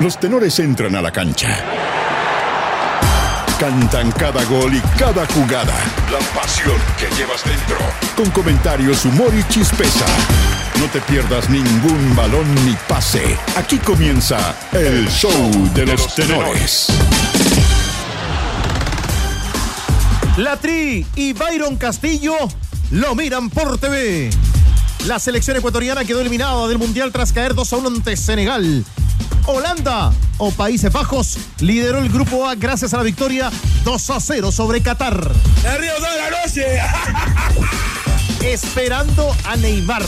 Los tenores entran a la cancha. Cantan cada gol y cada jugada. La pasión que llevas dentro. Con comentarios, humor y chispeza. No te pierdas ningún balón ni pase. Aquí comienza el show de los tenores. La Tri y Byron Castillo lo miran por TV. La selección ecuatoriana quedó eliminada del Mundial tras caer 2 a 1 ante Senegal. Holanda o Países Bajos lideró el grupo A gracias a la victoria 2 a 0 sobre Qatar. El río toda la noche. Esperando a Neymar.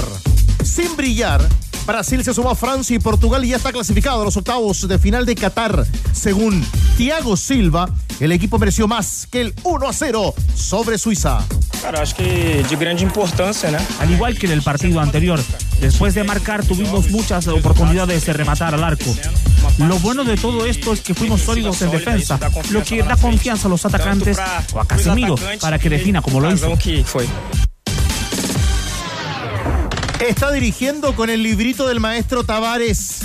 Sin brillar, Brasil se sumó a Francia y Portugal y ya está clasificado a los octavos de final de Qatar. Según Thiago Silva, el equipo mereció más que el 1 a 0 sobre Suiza. Cara, acho que de grande importância, né? Al igual que en el partido anterior, después de marcar tuvimos muchas oportunidades de rematar al arco. Lo bueno de todo esto es que fuimos sólidos en defensa, lo que da confianza a los atacantes o a Casemiro para que defina como lo hizo. Está dirigiendo con el librito del maestro Tavares.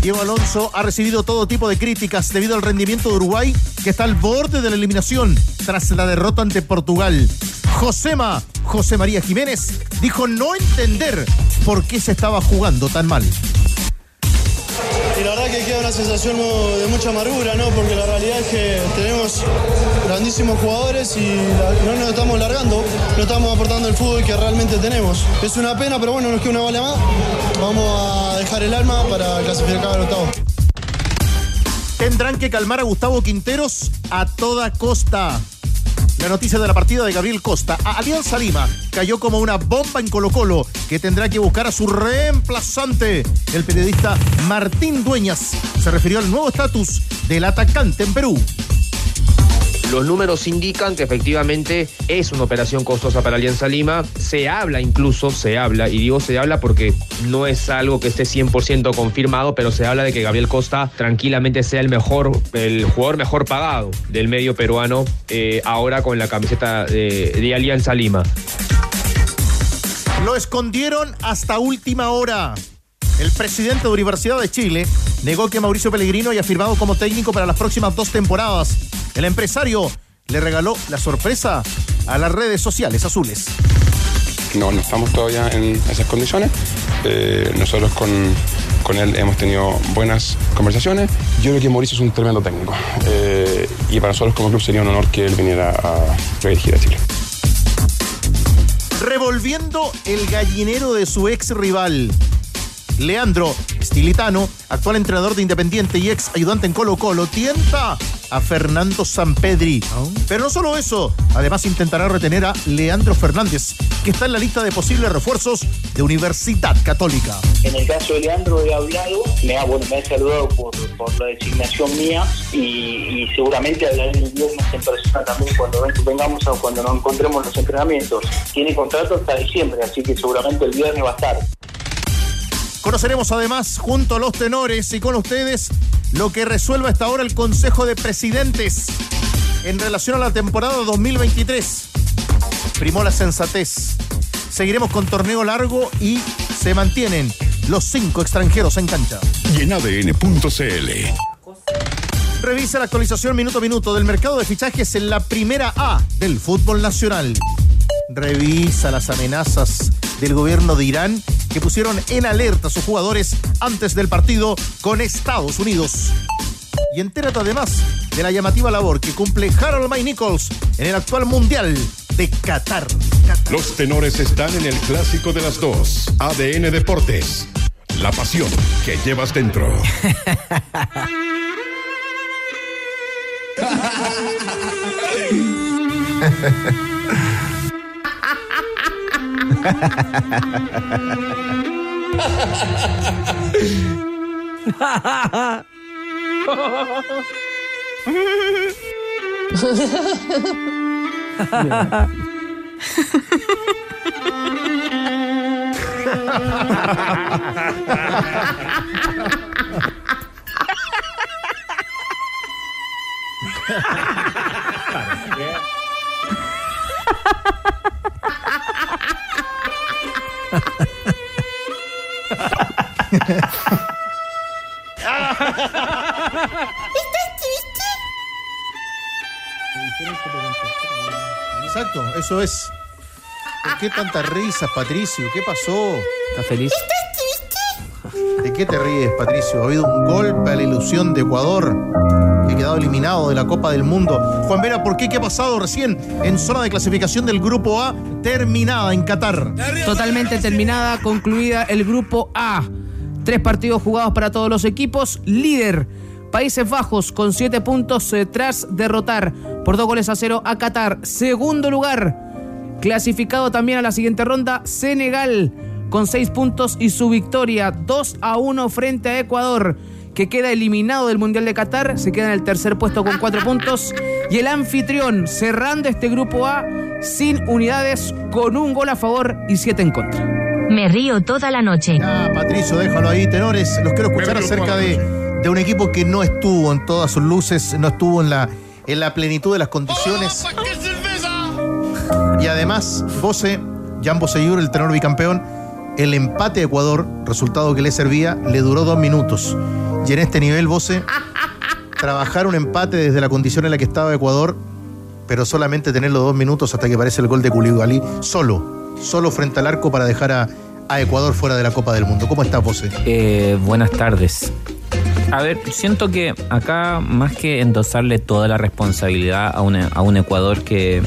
Diego Alonso ha recibido todo tipo de críticas debido al rendimiento de Uruguay, que está al borde de la eliminación tras la derrota ante Portugal. Josema, José María Jiménez, dijo no entender por qué se estaba jugando tan mal. Y la verdad que queda una sensación de mucha amargura, ¿no? Porque la realidad es que tenemos grandísimos jugadores y no nos estamos largando, no estamos aportando el fútbol que realmente tenemos. Es una pena, pero bueno, nos queda una bala más. Vamos a dejar el alma para clasificar al octavo. Tendrán que calmar a Gustavo Quinteros a toda costa. La noticia de la partida de Gabriel Costa a Alianza Lima cayó como una bomba en Colo Colo que tendrá que buscar a su reemplazante. El periodista Martín Dueñas se refirió al nuevo estatus del atacante en Perú. Los números indican que efectivamente es una operación costosa para Alianza Lima. Se habla incluso, se habla, y digo se habla porque no es algo que esté 100% confirmado, pero se habla de que Gabriel Costa tranquilamente sea el mejor, el jugador mejor pagado del medio peruano eh, ahora con la camiseta de, de Alianza Lima. Lo escondieron hasta última hora. El presidente de Universidad de Chile negó que Mauricio Pellegrino haya firmado como técnico para las próximas dos temporadas. El empresario le regaló la sorpresa a las redes sociales azules. no, no estamos todavía en esas condiciones. Eh, nosotros con, con él hemos tenido buenas conversaciones. Yo creo que Mauricio es un tremendo técnico. Eh, y para nosotros como club sería un honor que él viniera a redirigir a Chile. Revolviendo el gallinero de su ex rival. Leandro Stilitano, actual entrenador de Independiente y ex ayudante en Colo Colo, tienta a Fernando Sampedri. Pero no solo eso, además intentará retener a Leandro Fernández, que está en la lista de posibles refuerzos de Universidad Católica. En el caso de Leandro he hablado, me ha, bueno, me ha saludado por, la designación mía y, seguramente hablaré el viernes en persona también cuando ven- vengamos a cuando nos encontremos en los entrenamientos. Tiene contrato hasta diciembre, así que seguramente el viernes va a estar. Conoceremos además, junto a los tenores y con ustedes, lo que resuelve hasta ahora el Consejo de Presidentes en relación a la temporada 2023. Primó la sensatez. Seguiremos con torneo largo y se mantienen los cinco extranjeros en cancha. Y en ADN.cl. Revisa la actualización minuto a minuto del mercado de fichajes en la primera A del fútbol nacional. Revisa las amenazas del gobierno de Irán que pusieron en alerta a sus jugadores antes del partido con Estados Unidos. Y entérate además de la llamativa labor que cumple Harold May Nichols en el actual Mundial de Qatar. Los tenores están en el clásico de las dos, ADN Deportes. La pasión que llevas dentro. Yeah. Exacto, eso es. ¿Por qué tantas risas, Patricio? ¿Qué pasó? ¿Estás feliz? ¿De qué te ríes, Patricio? Ha habido un golpe a la ilusión de Ecuador, que ha quedado eliminado de la Copa del Mundo. Juan Vera, ¿por qué? ¿Qué ha pasado recién en zona de clasificación del Grupo A terminada en Qatar? Totalmente terminada, concluida el Grupo A. Tres partidos jugados para todos los equipos. Líder, Países Bajos con siete puntos eh, tras derrotar por dos goles a cero a Qatar. Segundo lugar, clasificado también a la siguiente ronda, Senegal con seis puntos y su victoria 2 a 1 frente a Ecuador que queda eliminado del Mundial de Qatar, se queda en el tercer puesto con cuatro puntos. Y el anfitrión cerrando este grupo A sin unidades, con un gol a favor y siete en contra. Me río toda la noche. Ah, Patricio, déjalo ahí, tenores. Los quiero escuchar acerca de, de un equipo que no estuvo en todas sus luces, no estuvo en la, en la plenitud de las condiciones. Y además, Bose, Jan Boseyur, el tenor bicampeón, el empate de Ecuador, resultado que le servía, le duró dos minutos. Y en este nivel, Bose, trabajar un empate desde la condición en la que estaba Ecuador, pero solamente tenerlo dos minutos hasta que aparece el gol de Koulibaly, solo, solo frente al arco para dejar a, a Ecuador fuera de la Copa del Mundo. ¿Cómo estás, Bose? Eh, buenas tardes. A ver, siento que acá, más que endosarle toda la responsabilidad a un, a un Ecuador que,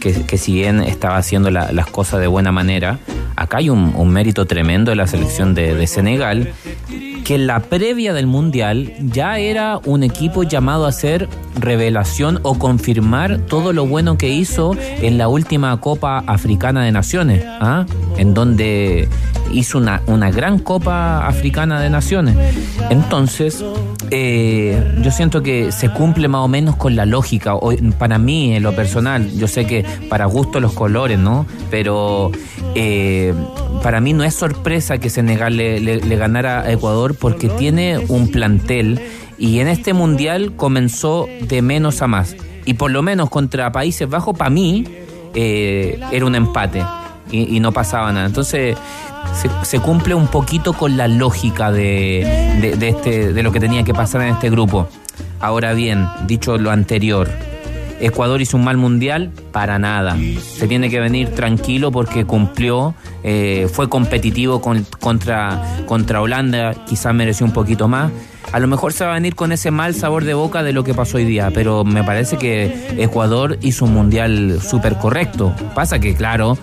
que, que si bien estaba haciendo la- las cosas de buena manera, acá hay un, un mérito tremendo de la selección de, de Senegal, que en la previa del Mundial ya era un equipo llamado a hacer revelación o confirmar todo lo bueno que hizo en la última Copa Africana de Naciones, ¿ah? en donde hizo una, una gran Copa Africana de Naciones. Entonces, eh, yo siento que se cumple más o menos con la lógica, o, para mí en lo personal, yo sé que para gusto los colores, ¿no? Pero eh, para mí no es sorpresa que Senegal le, ganara a Ecuador porque tiene un plantel y en este mundial comenzó de menos a más. Y por lo menos contra Países Bajos, para mí, eh, era un empate y, y no pasaba nada. Entonces se, cumple un poquito con la lógica de, de- este, de lo que tenía que pasar en este grupo. Ahora bien, dicho lo anterior, Ecuador hizo un mal mundial, para nada. Se tiene que venir tranquilo porque cumplió, eh, fue competitivo con- contra, contra Holanda, quizás mereció un poquito más. A lo mejor se va a venir con ese mal sabor de boca de lo que pasó hoy día, pero me parece que Ecuador hizo un mundial súper correcto. Pasa que, claro,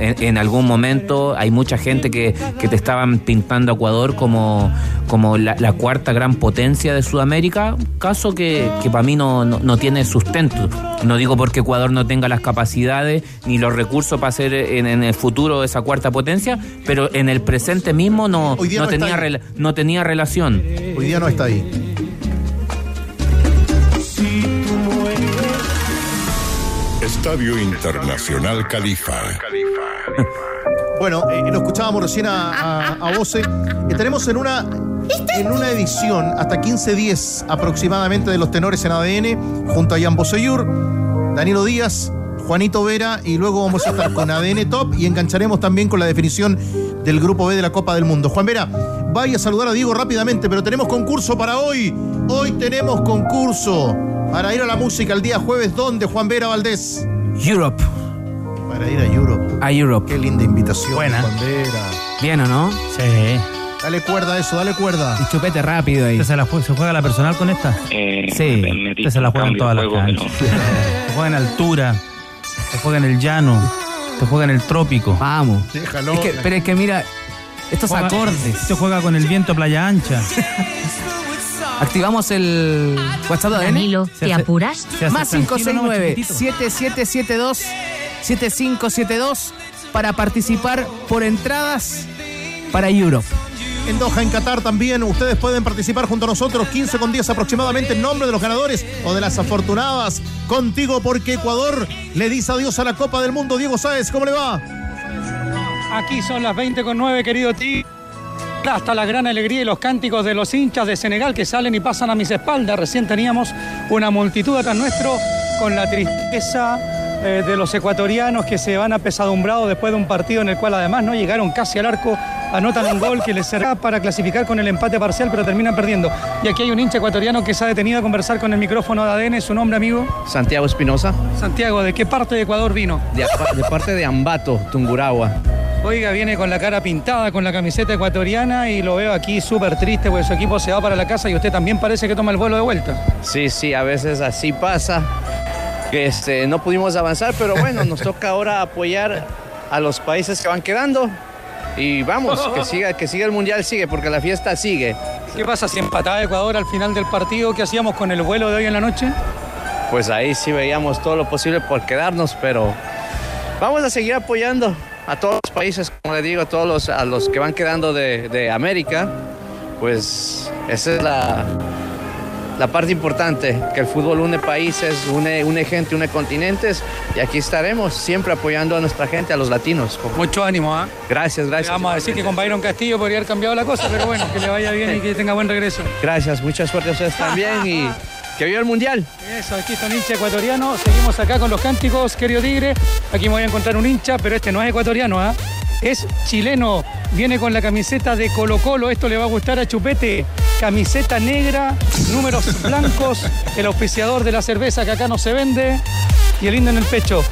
en, en algún momento hay mucha gente que, que te estaban pintando a Ecuador como, como la, la cuarta gran potencia de Sudamérica, caso que, que para mí no, no, no tiene sustento. No digo porque Ecuador no tenga las capacidades ni los recursos para ser en, en el futuro esa cuarta potencia, pero en el presente mismo no, tenía, ahí. no tenía relación. Hoy día no está ahí. Estadio Internacional Califa. Bueno, eh, lo escuchábamos recién a, a, Bose. Estaremos en una, en una edición hasta 15-10 aproximadamente de los tenores en ADN, junto a Jan Boseyur, Danilo Díaz, Juanito Vera, y luego vamos a estar con ADN Top y engancharemos también con la definición del Grupo B de la Copa del Mundo. Juan Vera, vaya a saludar a Diego rápidamente, pero tenemos concurso para hoy. Hoy tenemos concurso para ir a la música el día jueves. ¿Dónde, Juan Vera Valdés? Europe. Para ir a Europe. A Europe. Qué linda invitación, Buena. Juan Vera. Bien o no? Sí. Dale cuerda a eso, dale cuerda. Y chupete rápido ahí. ¿Se, la jue- ¿Se juega la personal con esta? Sí. Usted se la juega en todas las canchas. Se juega en altura, se juega en el llano, se juega en el trópico. Vamos. Déjalo. Es que, pero es que mira, estos Juega- acordes. Se juega con el viento playa ancha. Activamos el WhatsApp de ADN. Danilo, ¿te hace- apuras? Más tranquilo, nomás, chiquitito. 569-7772-7572 para participar por entradas para Europe. En Doha, en Qatar también, ustedes pueden participar junto a nosotros, 15 con 10 aproximadamente, en nombre de los ganadores o de las afortunadas. Contigo porque Ecuador le dice adiós a la Copa del Mundo. Diego Sáez, ¿cómo le va? Aquí son las 20 con 9, querido Ti. Hasta la gran alegría y los cánticos de los hinchas de Senegal que salen y pasan a mis espaldas. Recién teníamos una multitud atrás nuestro con la tristeza eh, de los ecuatorianos que se van apesadumbrados después de un partido en el cual además no llegaron casi al arco anotan un gol que les será para clasificar con el empate parcial, pero terminan perdiendo. Y aquí hay un hincha ecuatoriano que se ha detenido a conversar con el micrófono de ADN. ¿Su nombre, amigo? Santiago Espinosa. Santiago, ¿de qué parte de Ecuador vino? De, de parte de Ambato, Tunguragua. Oiga, viene con la cara pintada, con la camiseta ecuatoriana y lo veo aquí súper triste porque su equipo se va para la casa y usted también parece que toma el vuelo de vuelta. Sí, sí, a veces así pasa. Que este, no pudimos avanzar, pero bueno, nos toca ahora apoyar a los países que van quedando. Y vamos, que siga, que siga el mundial, sigue, porque la fiesta sigue. ¿Qué pasa si empataba Ecuador al final del partido? ¿Qué hacíamos con el vuelo de hoy en la noche? Pues ahí sí veíamos todo lo posible por quedarnos, pero vamos a seguir apoyando a todos los países, como le digo, a todos los, a los que van quedando de, de América, pues esa es la, la parte importante, que el fútbol une países, une, une gente, une continentes, y aquí estaremos siempre apoyando a nuestra gente, a los latinos. Mucho ánimo, ¿ah? Gracias, gracias. Vamos a decir que con Byron Castillo podría haber cambiado la cosa, pero bueno, que le vaya bien y que tenga buen regreso. Gracias, mucha suerte a ustedes también y que viva el Mundial. Eso, aquí está un hincha ecuatoriano. Seguimos acá con los cánticos, querido Tigre. Aquí me voy a encontrar un hincha, pero este no es ecuatoriano, ¿ah? Es chileno. Viene con la camiseta de Colo Colo. Esto le va a gustar a Chupete. Camiseta negra, números blancos, el auspiciador de la cerveza que acá no se vende. Y el lindo en el pecho.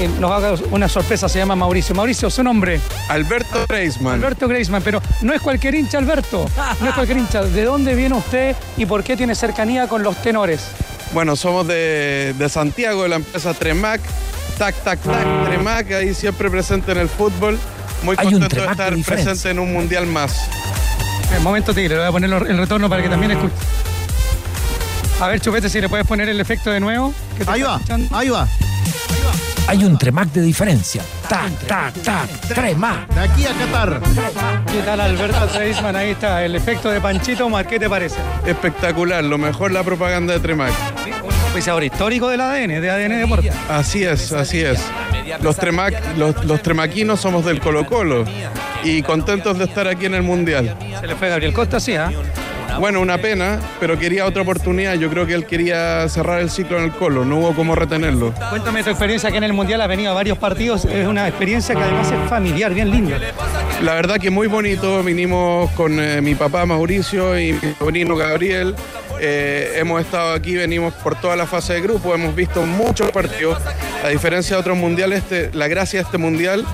Eh, Nos haga una sorpresa, se llama Mauricio. Mauricio, su nombre. Alberto Greisman. Alberto Greisman, pero no es cualquier hincha, Alberto. No es cualquier hincha. ¿De dónde viene usted y por qué tiene cercanía con los tenores? Bueno, somos de, de Santiago, de la empresa Tremac. Tac, tac, tac, Tremac, ahí siempre presente en el fútbol. Muy Hay contento de estar presente en un mundial más. El momento tigre, le voy a poner el retorno para que también escuche. A ver, Chupete, si le puedes poner el efecto de nuevo. que te Ahí va, escuchando. ahí va. Hay un Tremac de diferencia. Tac, tac, tac. Tremac. De aquí a Qatar. ¿Qué tal, Alberto Treisman? Ahí está, el efecto de Panchito Omar, ¿qué te parece? Espectacular, lo mejor la propaganda de Tremac. Un auspiciador histórico del ADN, de ADN Deportes. Así es, así es. Los, Tremac, los, los tremaquinos somos del Colo Colo y contentos de estar aquí en el Mundial. Se le fue Gabriel Costa, sí, ¿ah? Bueno, una pena, pero quería otra oportunidad. Yo creo que él quería cerrar el ciclo en el Colo, no hubo cómo retenerlo. Cuéntame tu experiencia aquí en el Mundial, has venido a varios partidos, es una experiencia que además es familiar, bien linda. La verdad que muy bonito, vinimos con eh, mi papá Mauricio y mi sobrino Gabriel. Eh, hemos estado aquí, venimos por toda la fase de grupo, hemos visto muchos partidos. A diferencia de otros mundiales, este- la gracia de este mundial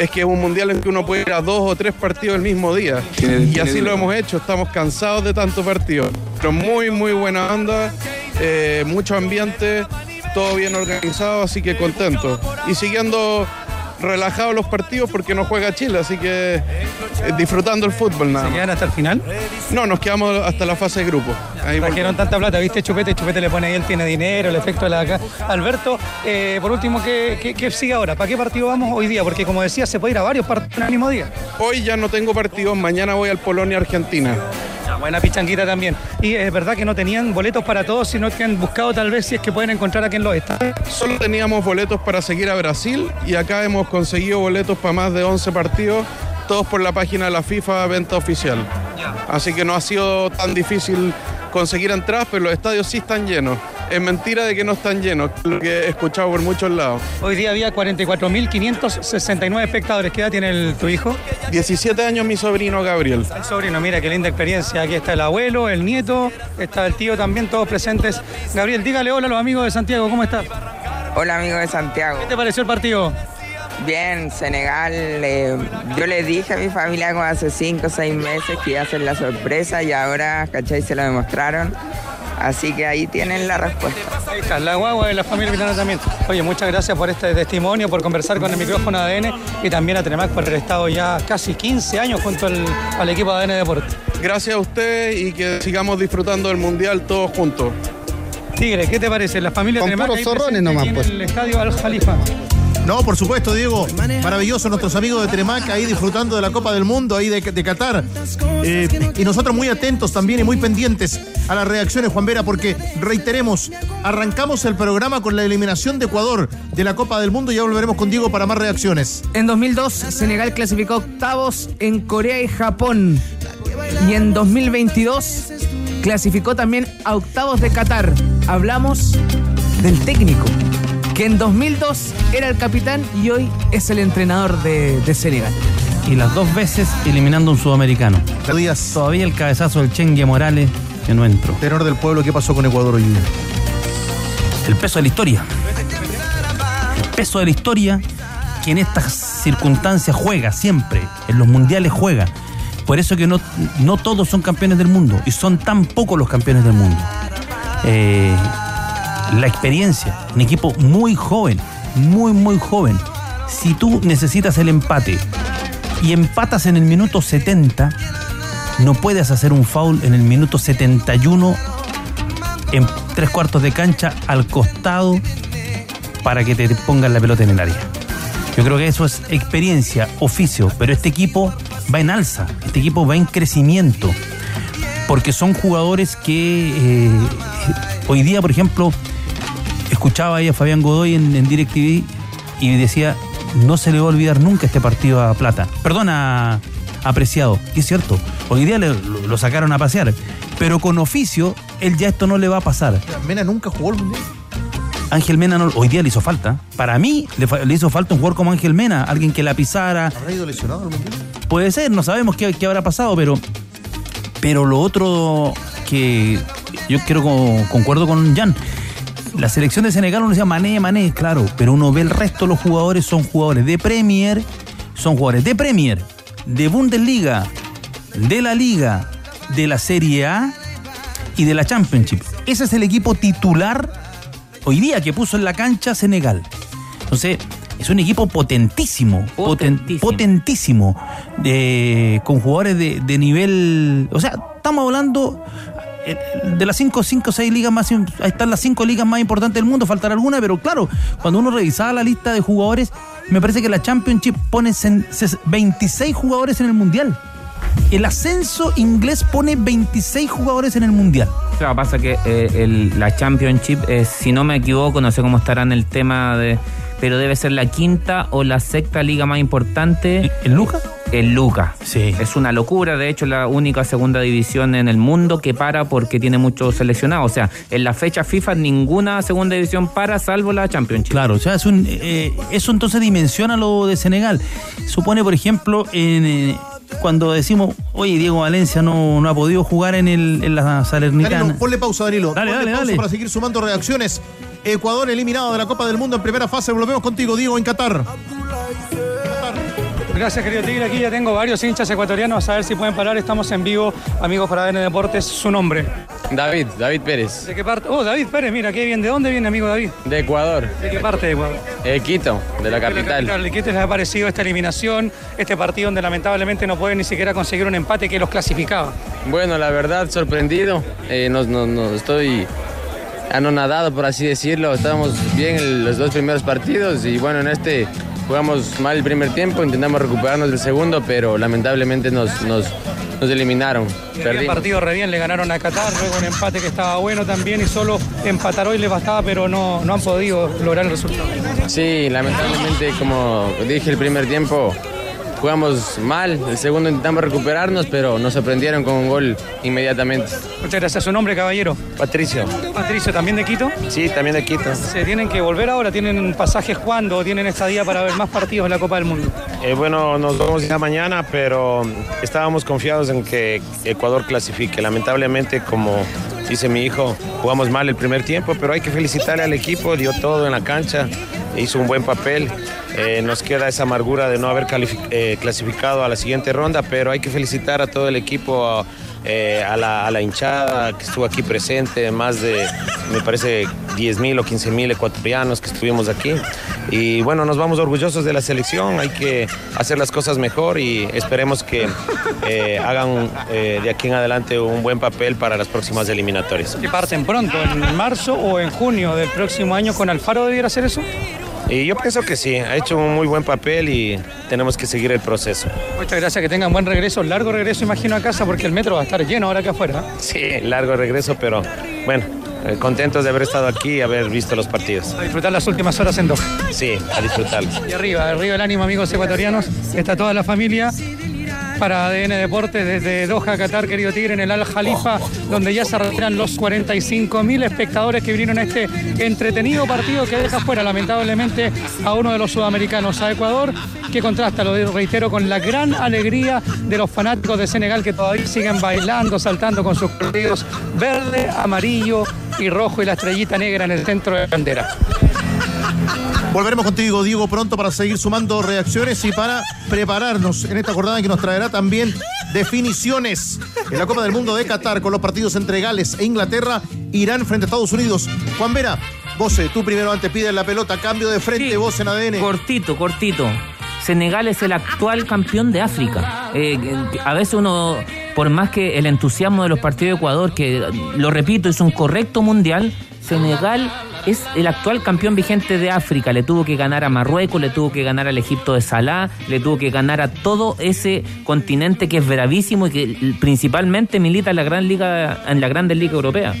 es que es un mundial en que uno puede ir a dos o tres partidos el mismo día. Y así lo hemos hecho, estamos cansados de tantos partidos. Pero muy, muy buena onda, eh, mucho ambiente, todo bien organizado, así que contento. Y siguiendo relajados los partidos porque no juega Chile, así que eh, disfrutando el fútbol nada ¿Se quedan hasta el final? No, nos quedamos hasta la fase de grupo. Ahí Trajeron tanta plata, ¿viste? Chupete, Chupete le pone ahí, él tiene dinero, el efecto de la acá. Alberto, eh, por último, ¿qué, qué, qué sigue ahora? ¿Para qué partido vamos hoy día? Porque como decía, se puede ir a varios partidos en el mismo día. Hoy ya no tengo partidos, mañana voy al Polonia-Argentina. Buena pichanguita también. Y es verdad que no tenían boletos para todos, sino que han buscado tal vez si es que pueden encontrar aquí en los estadios. Solo teníamos boletos para seguir a Brasil y acá hemos conseguido boletos para más de 11 partidos, todos por la página de la FIFA Venta Oficial. Así que no ha sido tan difícil conseguir entradas, pero los estadios sí están llenos. Es mentira de que no están llenos, lo que he escuchado por muchos lados. Hoy día había 44.569 espectadores. ¿Qué edad tiene el- tu hijo? 17 años mi sobrino Gabriel. El sobrino, mira qué linda experiencia. Aquí está el abuelo, el nieto, está el tío también, todos presentes. Gabriel, dígale hola a los amigos de Santiago, ¿cómo estás? Hola amigos de Santiago. ¿Qué te pareció el partido? Bien, Senegal. eh, yo le dije a mi familia como hace cinco o seis meses que iba a ser la sorpresa y ahora, ¿cachai? Se lo demostraron. Así que ahí tienen la respuesta. Ahí está, la guagua de la familia Milana también. Oye, muchas gracias por este testimonio, por conversar con el micrófono de ADN y también a Tremac por haber estado ya casi 15 años junto al, al equipo de ADN Deportes. Gracias a usted y que sigamos disfrutando del Mundial todos juntos. Tigre, ¿qué te parece? La familia Con Tremac puros zorrones nomás, en pues. el estadio Al Jalifa. No, por supuesto, Diego. Maravilloso, nuestros amigos de Tremac ahí disfrutando de la Copa del Mundo, ahí de, Qatar. Eh, y nosotros muy atentos también y muy pendientes a las reacciones, Juan Vera, porque reiteremos, arrancamos el programa con la eliminación de Ecuador de la Copa del Mundo y ya volveremos con Diego para más reacciones. En 2002, Senegal clasificó octavos en Corea y Japón. Y en 2022, clasificó también a octavos de Qatar. Hablamos del técnico, que en 2002 era el capitán y hoy es el entrenador de, de Senegal. y las dos veces eliminando a un sudamericano. Díaz. Todavía el cabezazo del Chengue Morales que no entró. Tenor del pueblo, ¿qué pasó con Ecuador hoy día? El peso de la historia. El peso de la historia que en estas circunstancias juega siempre. En los mundiales juega. Por eso que no, no todos son campeones del mundo y son tan pocos los campeones del mundo. Eh, la experiencia, un equipo muy joven, muy, muy joven. Si tú necesitas el empate y empatas en el minuto 70, no puedes hacer un foul en el minuto 71 en tres cuartos de cancha al costado para que te pongan la pelota en el área. Yo creo que eso es experiencia, oficio, pero este equipo va en alza, este equipo va en crecimiento, porque son jugadores que eh, hoy día, por ejemplo, escuchaba ahí a Fabián Godoy en, en DirecTV y decía, no se le va a olvidar nunca este partido a Plata. Perdona, apreciado. Y es cierto, hoy día le- lo, sacaron a pasear, pero con oficio, él ya esto no le va a pasar. Mena nunca jugó el mundial. Ángel Mena no- hoy día le hizo falta. Para mí le, hizo falta un jugador como Ángel Mena, alguien que la pisara. ¿Habrá ido lesionado al mundial? Puede ser, no sabemos qué, qué habrá pasado, pero, pero lo otro que yo quiero con- concuerdo con Jan. La selección de Senegal uno decía Mané, Mané, claro, pero uno ve el resto de los jugadores, son jugadores de Premier, son jugadores de Premier, de Bundesliga, de la Liga, de la Serie A y de la Championship. Ese es el equipo titular hoy día que puso en la cancha Senegal. Entonces, es un equipo potentísimo, poten- potentísimo, de- con jugadores de, de nivel. O sea, estamos hablando eh, de las 5 cinco, 6 ligas más. Están las 5 ligas más importantes del mundo, faltará alguna, pero claro, cuando uno revisaba la lista de jugadores, me parece que la Championship pone sen- ses- 26 jugadores en el mundial. El ascenso inglés pone 26 jugadores en el mundial. Claro, pasa que eh, la Championship, eh, si no me equivoco, no sé cómo estará en el tema de. Pero debe ser la quinta o la sexta liga más importante. ¿En Luca? En Luca. Sí. Es una locura, de hecho, la única segunda división en el mundo que para porque tiene muchos seleccionados. O sea, en la fecha FIFA ninguna segunda división para salvo la Championship. Claro, o sea, es un, eh, eso entonces dimensiona lo de Senegal. Supone, por ejemplo, en, eh, cuando decimos, oye, Diego Valencia no, no ha podido jugar en, el, en la Salernitana. Danilo, ponle pausa, Danilo. Dale, Ponle dale, pausa dale. para seguir sumando reacciones. Ecuador eliminado de la Copa del Mundo en primera fase. Volvemos contigo, Diego, en Qatar. Gracias, querido Tigre. Aquí ya tengo varios hinchas ecuatorianos. A ver si pueden parar. Estamos en vivo, amigos para ADN Deportes. Su nombre. David, David Pérez, ¿De qué parte? Oh, David Pérez, mira, qué bien. ¿De dónde viene, amigo David? de Ecuador, ¿De qué parte de Ecuador? eh, Quito, de la De la capital. ¿Y qué te les ha parecido esta eliminación? Este partido donde lamentablemente no pueden ni siquiera conseguir un empate que los clasificaba. Bueno, la verdad, sorprendido. Eh, nos, nos- nos estoy anonadado, por así decirlo. Estábamos bien en los dos primeros partidos y bueno, en este jugamos mal el primer tiempo, intentamos recuperarnos del segundo, pero lamentablemente nos, nos, nos eliminaron. El partido re bien, le ganaron a Qatar, luego un empate que estaba bueno también y solo empatar hoy les bastaba, pero no, no han podido lograr el resultado. Sí, lamentablemente, como dije el primer tiempo, jugamos mal. El segundo intentamos recuperarnos, pero nos sorprendieron con un gol inmediatamente. Muchas gracias. ¿Su nombre, caballero? Patricio. Patricio, ¿también de Quito? Sí, también de Quito. ¿Se tienen que volver ahora? ¿Tienen pasajes cuándo? ¿O tienen estadía para ver más partidos en la Copa del Mundo? Eh, bueno, nos vamos ya mañana, pero estábamos confiados en que Ecuador clasifique. Lamentablemente, como dice mi hijo, jugamos mal el primer tiempo, pero hay que felicitarle al equipo, dio todo en la cancha, hizo un buen papel. Eh, nos queda esa amargura de no haber eh, clasificado a la siguiente ronda, pero hay que felicitar a todo el equipo, eh, a la, a la hinchada que estuvo aquí presente, más de, me parece, 10 mil o 15 mil ecuatorianos que estuvimos aquí. Y bueno, nos vamos orgullosos de la selección, hay que hacer las cosas mejor y esperemos que eh, hagan eh, de aquí en adelante un buen papel para las próximas eliminatorias. ¿Que parten pronto, en marzo o en junio del próximo año con Alfaro debiera hacer eso? Y yo pienso que sí, ha hecho un muy buen papel y tenemos que seguir el proceso. Muchas gracias, que tengan buen regreso, largo regreso imagino a casa porque el metro va a estar lleno ahora que afuera. Sí, largo regreso, pero bueno, eh, contentos de haber estado aquí y haber visto los partidos. A disfrutar las últimas horas en Doha. Sí, a disfrutarlos. Y arriba, arriba el ánimo amigos ecuatorianos, está toda la familia para ADN Deportes desde Doha, Qatar, querido Tigre, en el Al Jalifa, donde ya se retiran los 45 mil espectadores que vinieron a este entretenido partido que deja fuera, lamentablemente, a uno de los sudamericanos, a Ecuador, que contrasta, lo reitero, con la gran alegría de los fanáticos de Senegal que todavía siguen bailando, saltando con sus partidos verde, amarillo y rojo y la estrellita negra en el centro de la bandera. Volveremos contigo, Diego, pronto para seguir sumando reacciones y para prepararnos en esta jornada que nos traerá también definiciones en la Copa del Mundo de Qatar con los partidos entre Gales e Inglaterra, Irán frente a Estados Unidos. Juan Vera, vos, eh, tú primero antes pides la pelota, cambio de frente, vos en ADN. Cortito, cortito. Senegal es el actual campeón de África. Eh, a veces uno, por más que el entusiasmo de los partidos de Ecuador, que lo repito, es un correcto mundial, Senegal es el actual campeón vigente de África. Le tuvo que ganar a Marruecos, le tuvo que ganar al Egipto de Salah, le tuvo que ganar a todo ese continente que es bravísimo y que principalmente milita en la gran liga, en la Grande Liga Europea.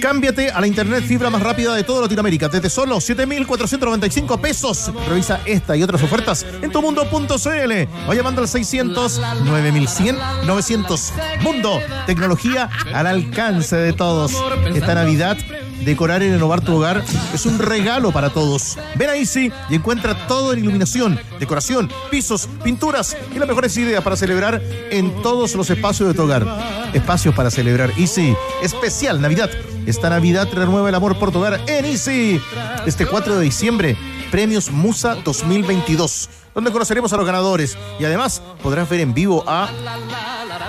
Cámbiate a la internet fibra más rápida de toda Latinoamérica. Desde solo 7,495 pesos. Revisa esta y otras ofertas en tumundo.cl. O llamando al 600 9100 900. Mundo, tecnología al alcance de todos. Esta Navidad Decorar y renovar tu hogar es un regalo para todos. Ven a Easy y encuentra todo en iluminación, decoración, pisos, pinturas y las mejores ideas para celebrar en todos los espacios de tu hogar. Espacios para celebrar Easy. Especial Navidad. Esta Navidad renueva el amor por tu hogar en Easy. Este 4 de diciembre, Premios Musa 2022 donde conoceremos a los ganadores y además podrás ver en vivo a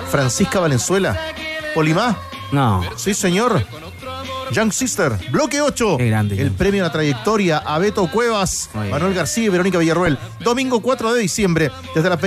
Francisca Valenzuela. Polimá. No. Sí, señor. Young Sister, bloque 8. el premio a la trayectoria a Beto Cuevas, Manuel García y Verónica Villarruel. Domingo 4 de diciembre, desde las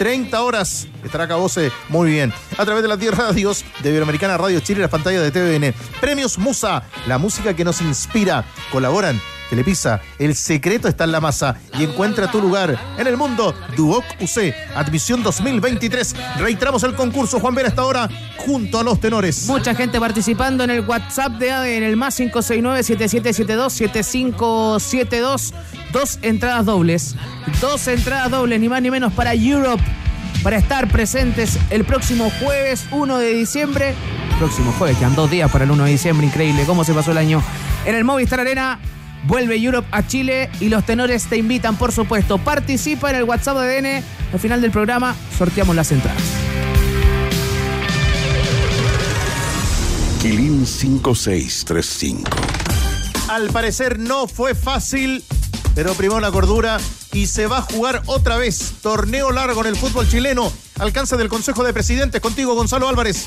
22.30 horas. Estará Cabose muy bien. A través de las 10 radios de Iberoamericana Radio Chile las pantallas de TVN. Premios Musa, la música que nos inspira. Colaboran Telepisa, el secreto está en la masa y encuentra tu lugar en el mundo. Duoc UC, admisión 2023. Reiteramos el concurso, Juan Vera, hasta ahora, junto a los tenores. Mucha gente participando en el WhatsApp de ADE, en el más 569-7772-7572. Dos entradas dobles. Dos entradas dobles, ni más ni menos para Europe. Para estar presentes el próximo jueves 1 de diciembre. Próximo jueves, quedan dos días para el 1 de diciembre. Increíble cómo se pasó el año. En el Movistar Arena Vuelve Europe a Chile y los tenores te invitan, por supuesto. Participa en el WhatsApp de DN. Al final del programa sorteamos las entradas. Quilín 5635. Al parecer no fue fácil, pero primó la cordura y se va a jugar otra vez. Torneo largo en el fútbol chileno. Alcance del Consejo de Presidentes. Contigo, Gonzalo Álvarez.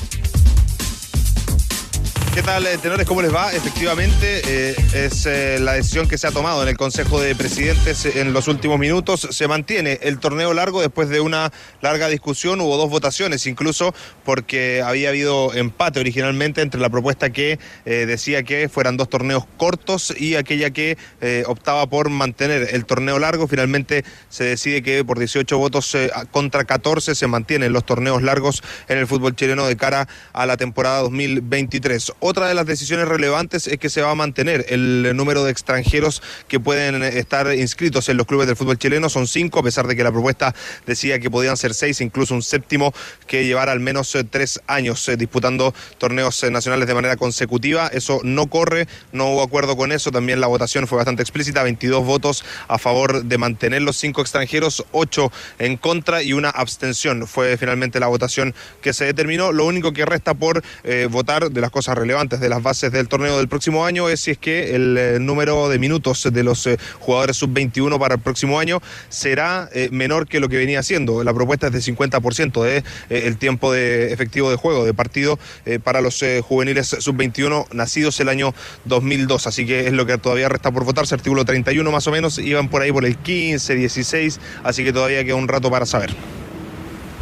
¿Qué tal, eh, tenores? ¿Cómo les va? Efectivamente, eh, es eh, la decisión que se ha tomado en el Consejo de Presidentes en los últimos minutos. Se mantiene el torneo largo después de una larga discusión. Hubo dos votaciones, incluso porque había habido empate originalmente entre la propuesta que decía que fueran dos torneos cortos y aquella que optaba por mantener el torneo largo. Finalmente se decide que por 18 votos contra 14 se mantienen los torneos largos en el fútbol chileno de cara a la temporada 2023. Otra de las decisiones relevantes es que se va a mantener el número de extranjeros que pueden estar inscritos en los clubes del fútbol chileno. Son cinco, a pesar de que la propuesta decía que podían ser seis, incluso un séptimo que llevara al menos eh, tres años eh, disputando torneos eh, nacionales de manera consecutiva. Eso no corre, no hubo acuerdo con eso. También la votación fue bastante explícita, 22 votos a favor de mantener los cinco extranjeros, ocho en contra y una abstención. Fue finalmente la votación que se determinó. Lo único que resta por votar de las cosas relevantes antes de las bases del torneo del próximo año es si es que el eh, número de minutos de los eh, jugadores sub-21 para el próximo año será eh, menor que lo que venía siendo. La propuesta es de 50% de el tiempo de efectivo de juego, de partido para los juveniles sub-21 nacidos el año 2002. Así que es lo que todavía resta por votarse. Artículo 31 más o menos, iban por ahí por el 15, 16, así que todavía queda un rato para saber.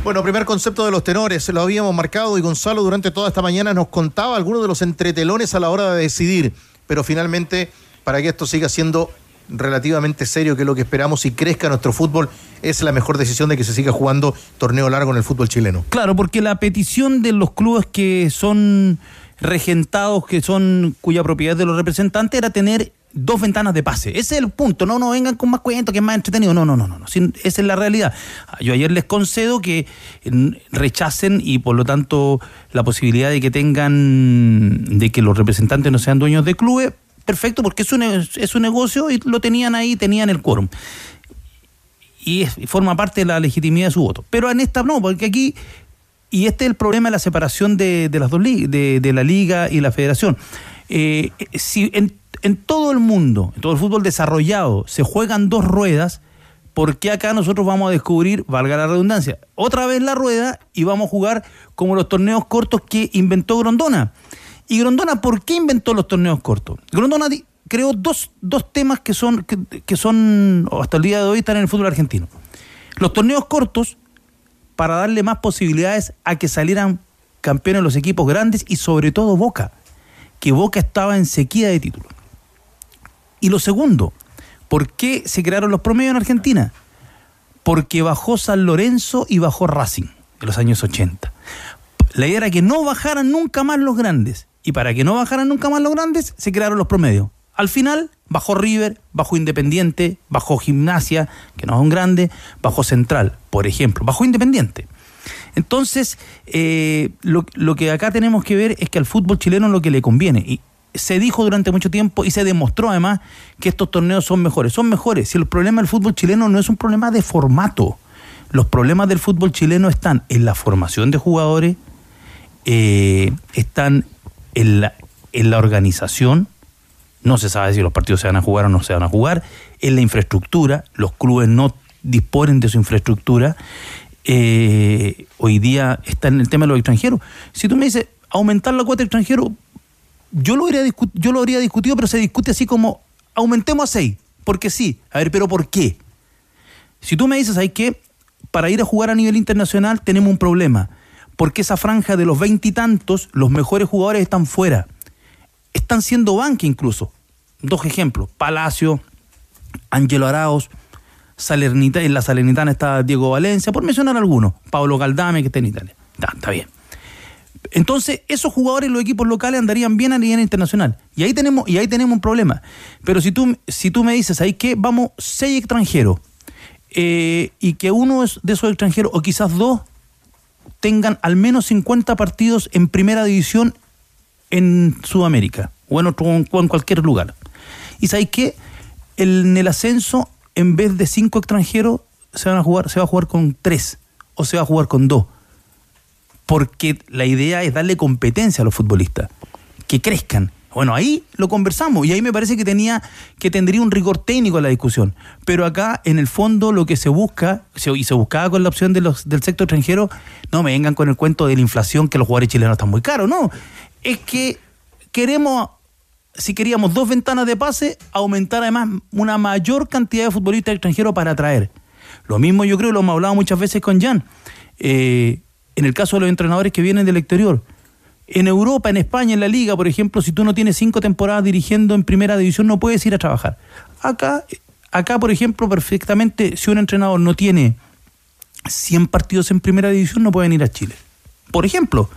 Bueno, primer concepto de los tenores, lo habíamos marcado y Gonzalo durante toda esta mañana nos contaba algunos de los entretelones a la hora de decidir, pero finalmente, para que esto siga siendo relativamente serio, que es lo que esperamos y crezca nuestro fútbol, es la mejor decisión de que se siga jugando torneo largo en el fútbol chileno. Claro, porque la petición de los clubes que son regentados que son cuya propiedad de los representantes era tener dos ventanas de pase. Ese es el punto. No, no vengan con más cuentos, que es más entretenido. No, no, no, no. no. Sin- esa es la realidad. Yo ayer les concedo que rechacen y por lo tanto la posibilidad de que tengan, de que los representantes no sean dueños de clubes, perfecto, porque es un, es su negocio y lo tenían ahí, tenían el quórum. Y, forma parte de la legitimidad de su voto. Pero en esta no, porque aquí y este es el problema de la separación de, de las dos de, de la liga y la federación. Eh, si en, en todo el mundo, en todo el fútbol desarrollado, se juegan dos ruedas, ¿por qué acá nosotros vamos a descubrir, valga la redundancia, otra vez la rueda y vamos a jugar como los torneos cortos que inventó Grondona? Y Grondona, ¿por qué inventó los torneos cortos? Grondona creó dos, dos temas que son, que, que son, o hasta el día de hoy, están en el fútbol argentino. Los torneos cortos para darle más posibilidades a que salieran campeones los equipos grandes y sobre todo Boca, que Boca estaba en sequía de títulos. Y lo segundo, ¿por qué se crearon los promedios en Argentina? Porque bajó San Lorenzo y bajó Racing en los años 80. La idea era que no bajaran nunca más los grandes. Y para que no bajaran nunca más los grandes, se crearon los promedios. Al final, bajó River, bajó Independiente, bajó Gimnasia, que no es un grande, bajó Central, por ejemplo, bajó Independiente. Entonces, eh, lo, lo que acá tenemos que ver es que al fútbol chileno lo que le conviene. Y se dijo durante mucho tiempo y se demostró además que estos torneos son mejores. Son mejores. Si el problema del fútbol chileno no es un problema de formato, los problemas del fútbol chileno están en la formación de jugadores, eh, están en la, en la organización, no se sabe si los partidos se van a jugar o no se van a jugar, en la infraestructura, los clubes no disponen de su infraestructura. Eh, hoy día está en el tema de los extranjeros. Si tú me dices aumentar la cuota de extranjeros, yo lo, habría yo lo habría discutido, pero se discute así como aumentemos a 6, porque sí. A ver, pero ¿por qué? Si tú me dices, hay que para ir a jugar a nivel internacional tenemos un problema, porque esa franja de los veintitantos, los mejores jugadores están fuera, están siendo banca incluso. Dos ejemplos, Palacio, Ángelo Araos, Salernita, en la Salernitana está Diego Valencia, por mencionar algunos, Pablo Galdame que está en Italia. Está, está bien. Entonces, esos jugadores los equipos locales andarían bien a nivel internacional. Y ahí tenemos, y ahí tenemos un problema. Pero si tú, si tú me dices, ahí que vamos seis extranjeros, eh, y que uno de esos extranjeros, o quizás dos, tengan al menos 50 partidos en primera división en Sudamérica, o en, otro, cualquier lugar. Y sabéis que en el ascenso, en vez de cinco extranjeros, se van a jugar, se va a jugar con tres, o se va a jugar con dos porque la idea es darle competencia a los futbolistas, que crezcan. Bueno, ahí lo conversamos y ahí me parece que tenía que tendría un rigor técnico la discusión. Pero acá, en el fondo, lo que se busca, y se buscaba con la opción del sector extranjero, no me vengan con el cuento de la inflación, que los jugadores chilenos están muy caros, no. Es que queremos, si queríamos dos ventanas de pase, aumentar además una mayor cantidad de futbolistas extranjeros para atraer. Lo mismo yo creo, lo hemos hablado muchas veces con Jan. Eh, en el caso de los entrenadores que vienen del exterior. En Europa, en España, en la liga, por ejemplo, si tú no tienes cinco temporadas dirigiendo en primera división, no puedes ir a trabajar. Acá, acá por ejemplo, perfectamente, si un entrenador no tiene 100 partidos en primera división, no pueden ir a Chile. Por ejemplo,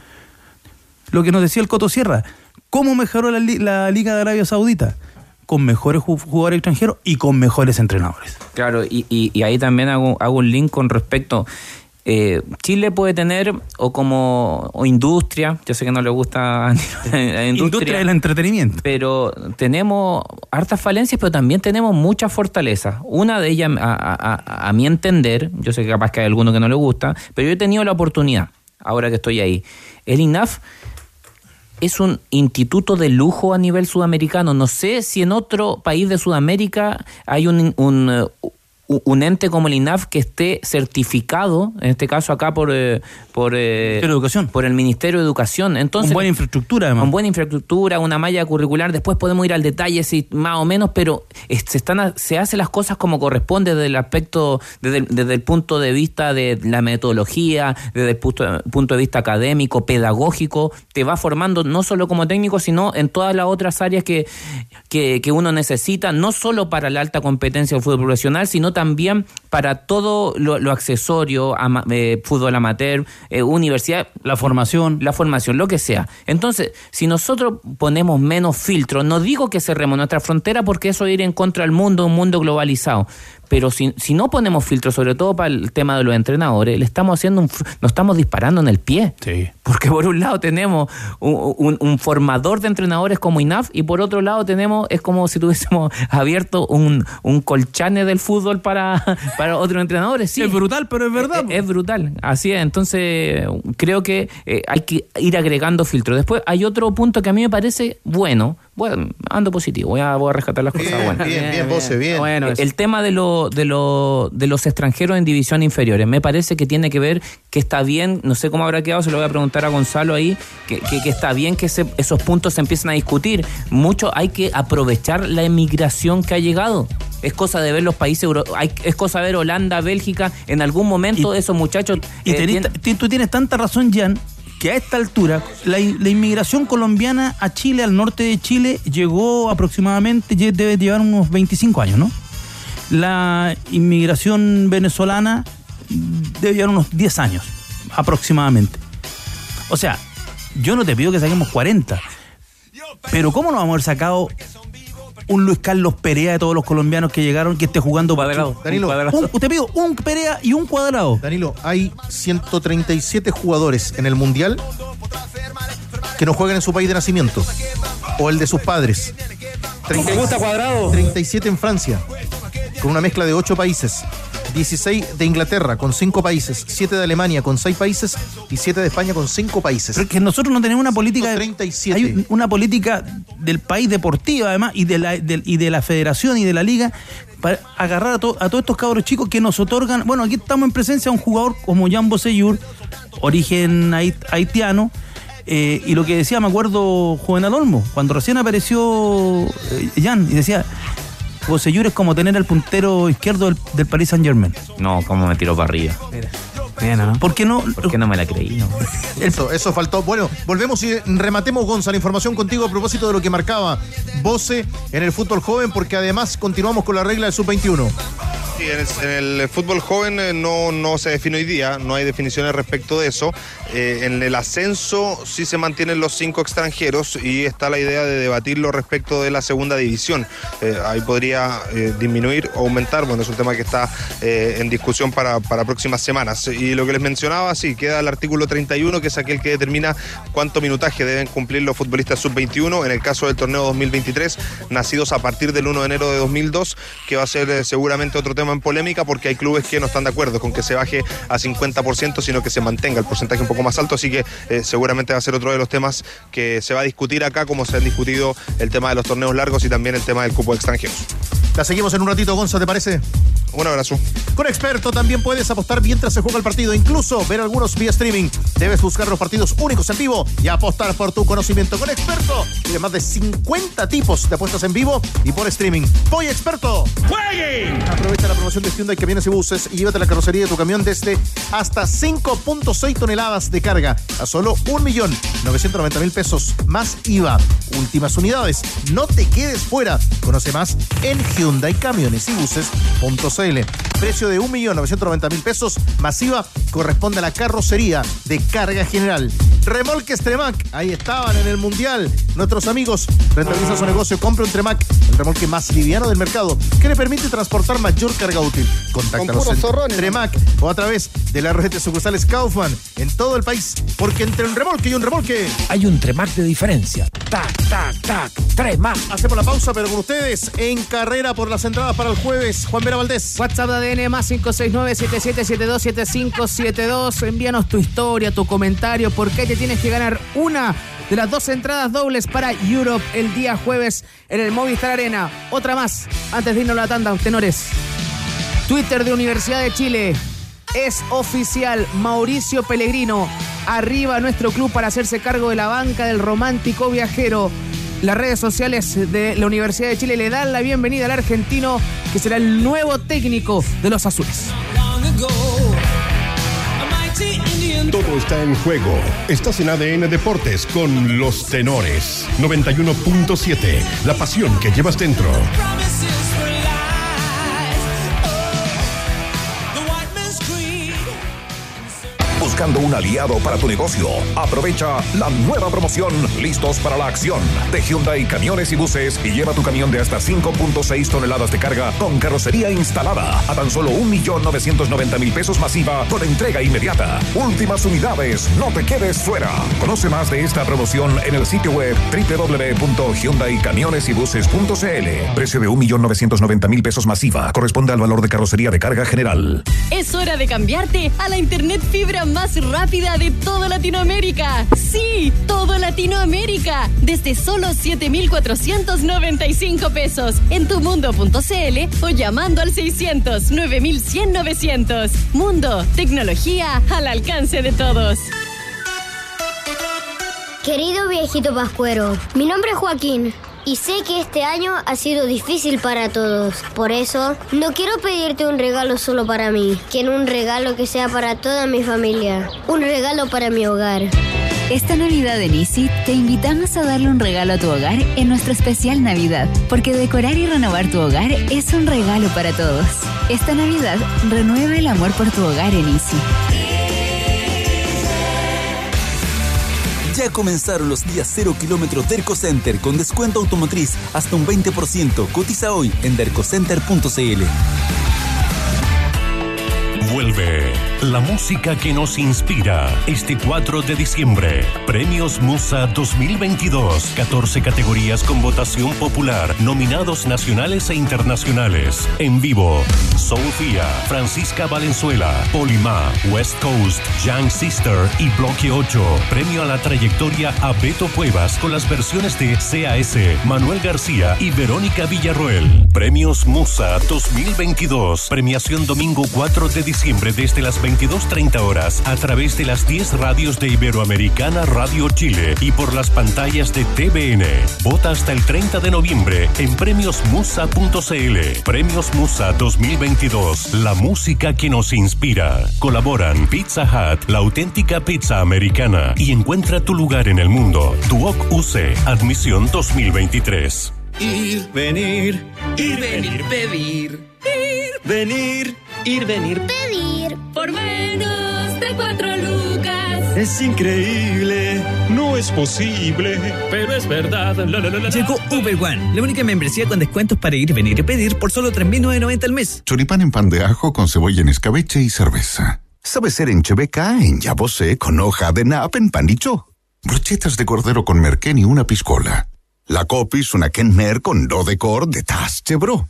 lo que nos decía el Coto Sierra, ¿cómo mejoró la, li- la Liga de Arabia Saudita? Con mejores ju- jugadores extranjeros y con mejores entrenadores. Claro, y, ahí también hago un link con respecto. Eh, Chile puede tener o como o industria, yo sé que no le gusta a industria, Industria del entretenimiento. pero tenemos hartas falencias, pero también tenemos muchas fortalezas. Una de ellas, a, a- a- a mi entender, yo sé que capaz que hay alguno que no le gusta, pero yo he tenido la oportunidad, ahora que estoy ahí. El INAF es un instituto de lujo a nivel sudamericano. No sé si en otro país de Sudamérica hay un, un, eh, un ente como el INAF que esté certificado, en este caso acá por, eh, por, eh, por el Ministerio de Educación. Entonces, Con buena infraestructura, además. Con buena infraestructura, una malla curricular. Después podemos ir al detalle, si más o menos, pero se, están, se hacen las cosas como corresponde desde el aspecto, desde el, desde el punto de vista de la metodología, desde el punto, punto de vista académico, pedagógico. Te va formando no solo como técnico, sino en todas las otras áreas que, que, que uno necesita, no solo para la alta competencia del fútbol profesional, sino también para todo lo, lo accesorio, ama- eh, fútbol amateur, eh, universidad. La formación. La formación, lo que sea. Entonces, si nosotros ponemos menos filtros, no digo que cerremos nuestra frontera porque eso es ir en contra del mundo, un mundo globalizado. Pero si, si no ponemos filtros, sobre todo para el tema de los entrenadores, le estamos haciendo un, nos estamos disparando en el pie. Sí. Porque por un lado tenemos un, un- un formador de entrenadores como INAF y por otro lado tenemos, es como si tuviésemos abierto un, un colchane del fútbol para, para otros entrenadores. Sí. Es brutal, pero es verdad. Es, es brutal, así es. Entonces creo que eh, hay que ir agregando filtros. Después hay otro punto que a mí me parece bueno. Bueno, ando positivo, voy a, voy a rescatar las cosas Bien, buenas. bien, bien, Bose, bien. Bueno, el tema de, lo, de, lo, de los extranjeros en división inferiores, me parece que tiene que ver que está bien, no sé cómo habrá quedado, se lo voy a preguntar a Gonzalo ahí, que, que- que está bien que esos puntos se empiecen a discutir. Mucho hay que aprovechar la emigración que ha llegado. Es cosa de ver los países, euro- hay- es cosa de ver Holanda, Bélgica, en algún momento esos muchachos... Y eh, tenés- tienen- tú tienes tanta razón, Jan, que a esta altura la, la inmigración colombiana a Chile, al norte de Chile, llegó aproximadamente, debe llevar unos 25 años, ¿no? La inmigración venezolana debe llevar unos 10 años, aproximadamente. O sea, yo no te pido que saquemos 40, pero ¿cómo no vamos a haber sacado un Luis Carlos Perea de todos los colombianos que llegaron que esté jugando cuadrado? Danilo, Un- te pido un Perea y un cuadrado. Danilo, hay 137 jugadores en el Mundial que no juegan en su país de nacimiento o el de sus padres. ¿Te gusta cuadrado? 37 en Francia, con una mezcla de 8 países. 16 de Inglaterra con 5 países, 7 de Alemania con 6 países y 7 de España con 5 países. Pero es que nosotros no tenemos una política. de- 37. Hay un- una política del país deportiva, además, y de la, y de la federación y de la liga, para agarrar a, to- a todos estos cabros chicos que nos otorgan. Bueno, aquí estamos en presencia de un jugador como Jan Boseyur, origen hait- haitiano. eh, y lo que decía, me acuerdo, Juvenal Olmo, cuando recién apareció eh, Jan, y decía. Boseyur es como tener al puntero izquierdo del, del Paris Saint Germain. No, cómo me tiró para arriba. ¿Por qué no? ¿Por qué no me la creí? No? Eso, eso faltó. Bueno, volvemos y rematemos, Gonzalo, información contigo a propósito de lo que marcaba Bose en el fútbol joven, porque además continuamos con la regla del sub-21. Sí, en el, fútbol joven eh, no, no se define hoy día, no hay definiciones respecto de eso. Eh, en el ascenso sí se mantienen los cinco extranjeros y está la idea de debatirlo respecto de la segunda división. Eh, ahí podría disminuir o aumentar, bueno, es un tema que está en discusión para, para próximas semanas. Y lo que les mencionaba, sí, queda el artículo 31, que es aquel que determina cuánto minutaje deben cumplir los futbolistas sub-21 en el caso del torneo 2023, nacidos a partir del 1 de enero de 2002, que va a ser seguramente otro tema en polémica porque hay clubes que no están de acuerdo con que se baje a 50%, sino que se mantenga el porcentaje un poco más alto, así que eh, seguramente va a ser otro de los temas que se va a discutir acá, como se han discutido el tema de los torneos largos y también el tema del cupo de extranjeros. La seguimos en un ratito, Gonza, ¿te parece? Un abrazo. Con Experto también puedes apostar mientras se juega el partido, incluso ver algunos vía streaming. Debes buscar los partidos únicos en vivo y apostar por tu conocimiento. Con Experto, tiene más de 50 tipos de apuestas en vivo y por streaming. Voy Experto. ¡Jueguen! Aprovecha la promoción de Hyundai Camiones y Buses y llévate la carrocería de tu camión desde hasta 5.6 toneladas de carga a solo 1.990.000 pesos más IVA. Últimas unidades. No te quedes fuera. Conoce más en Hyundai Camiones y Buses.cl. Precio de 1.990.000 pesos más IVA corresponde a la carrocería de carga general. Remolques Tremac, ahí estaban en el Mundial. Nuestros amigos rentabilizan su negocio, compra un Tremac, el remolque más liviano del mercado, que le permite transportar mayor carga útil. Contáctalos puros en Tremac o a través de la red de sucursales Kaufman en todo el país, porque entre un remolque y un remolque Hay un Tremac de diferencia. Tac, tac, tac. Tremac. Hacemos la pausa, pero con ustedes en carrera por las entradas para el jueves. Juan Vera Valdés. WhatsApp de ADN más 569-7772-7572. Envíanos tu historia, tu comentario, por qué te tienes que ganar una de las dos entradas dobles para Europe el día jueves en el Movistar Arena. Otra más, antes de irnos a la tanda, tenores. Twitter de Universidad de Chile. Es oficial, Mauricio Pellegrino. Arriba nuestro club para hacerse cargo de la banca del romántico viajero. Las redes sociales de la Universidad de Chile le dan la bienvenida al argentino que será el nuevo técnico de los azules. Todo está en juego. Estás en ADN Deportes con los tenores. 91.7. La pasión que llevas dentro. Buscando un aliado para tu negocio? Aprovecha la nueva promoción Listos para la acción de Hyundai Camiones y Buses y lleva tu camión de hasta 5.6 toneladas de carga con carrocería instalada a tan solo 1.990.000 pesos masiva con entrega inmediata. Últimas unidades, no te quedes fuera. Conoce más de esta promoción en el sitio web www.hyundaicamionesybuses.cl. Precio de 1.990.000 pesos masiva corresponde al valor de carrocería de carga general. Es hora de cambiarte a la internet fibra más rápida de toda Latinoamérica. Sí, todo Latinoamérica. Desde solo 7,495 pesos en tumundo.cl o llamando al 600 9100 900. Mundo, tecnología al alcance de todos. Querido viejito Pascuero, mi nombre es Joaquín y sé que este año ha sido difícil para todos. Por eso, no quiero pedirte un regalo solo para mí, quiero un regalo que sea para toda mi familia, un regalo para mi hogar. Esta Navidad en Easy te invitamos a darle un regalo a tu hogar en nuestro especial Navidad, porque decorar y renovar tu hogar es un regalo para todos. Esta Navidad renueva el amor por tu hogar en Easy. Ya comenzaron los días 0 kilómetros Derco Center con descuento automotriz hasta un 20%. Cotiza hoy en dercocenter.cl. Vuelve la música que nos inspira este 4 de diciembre. Premios Musa 2022. 14 categorías con votación popular. Nominados nacionales e internacionales. En vivo. Sofía, Francisca Valenzuela, Polima, West Coast, Young Sister y Bloque 8. Premio a la trayectoria a Beto Cuevas con las versiones de CAS, Manuel García y Verónica Villarroel. Premios Musa 2022. Premiación domingo 4 de diciembre desde las 22.30 horas a través de las 10 radios de Iberoamericana Radio Chile y por las pantallas de TVN. Vota hasta el 30 de noviembre en premiosmusa.cl. Premios Musa 2022. La música que nos inspira. Colaboran Pizza Hut, la auténtica pizza americana y encuentra tu lugar en el mundo. Duoc UC, admisión 2023. Ir, venir, ir, venir, pedir. Ir, venir, ir, venir, pedir. Por menos de cuatro lucas. Es increíble, no es posible, pero es verdad. La, la, la, la. Llegó Uber One, la única membresía con descuentos para ir, venir y pedir por solo 3.990 al mes. Choripán en pan de ajo con cebolla en escabeche y cerveza. Sabe ser en chebeca, en yabosé, con hoja de nap, en panicho. Brochetas de cordero con merquén y una piscola. La copis, una kenmer con do de cor de tas chebro.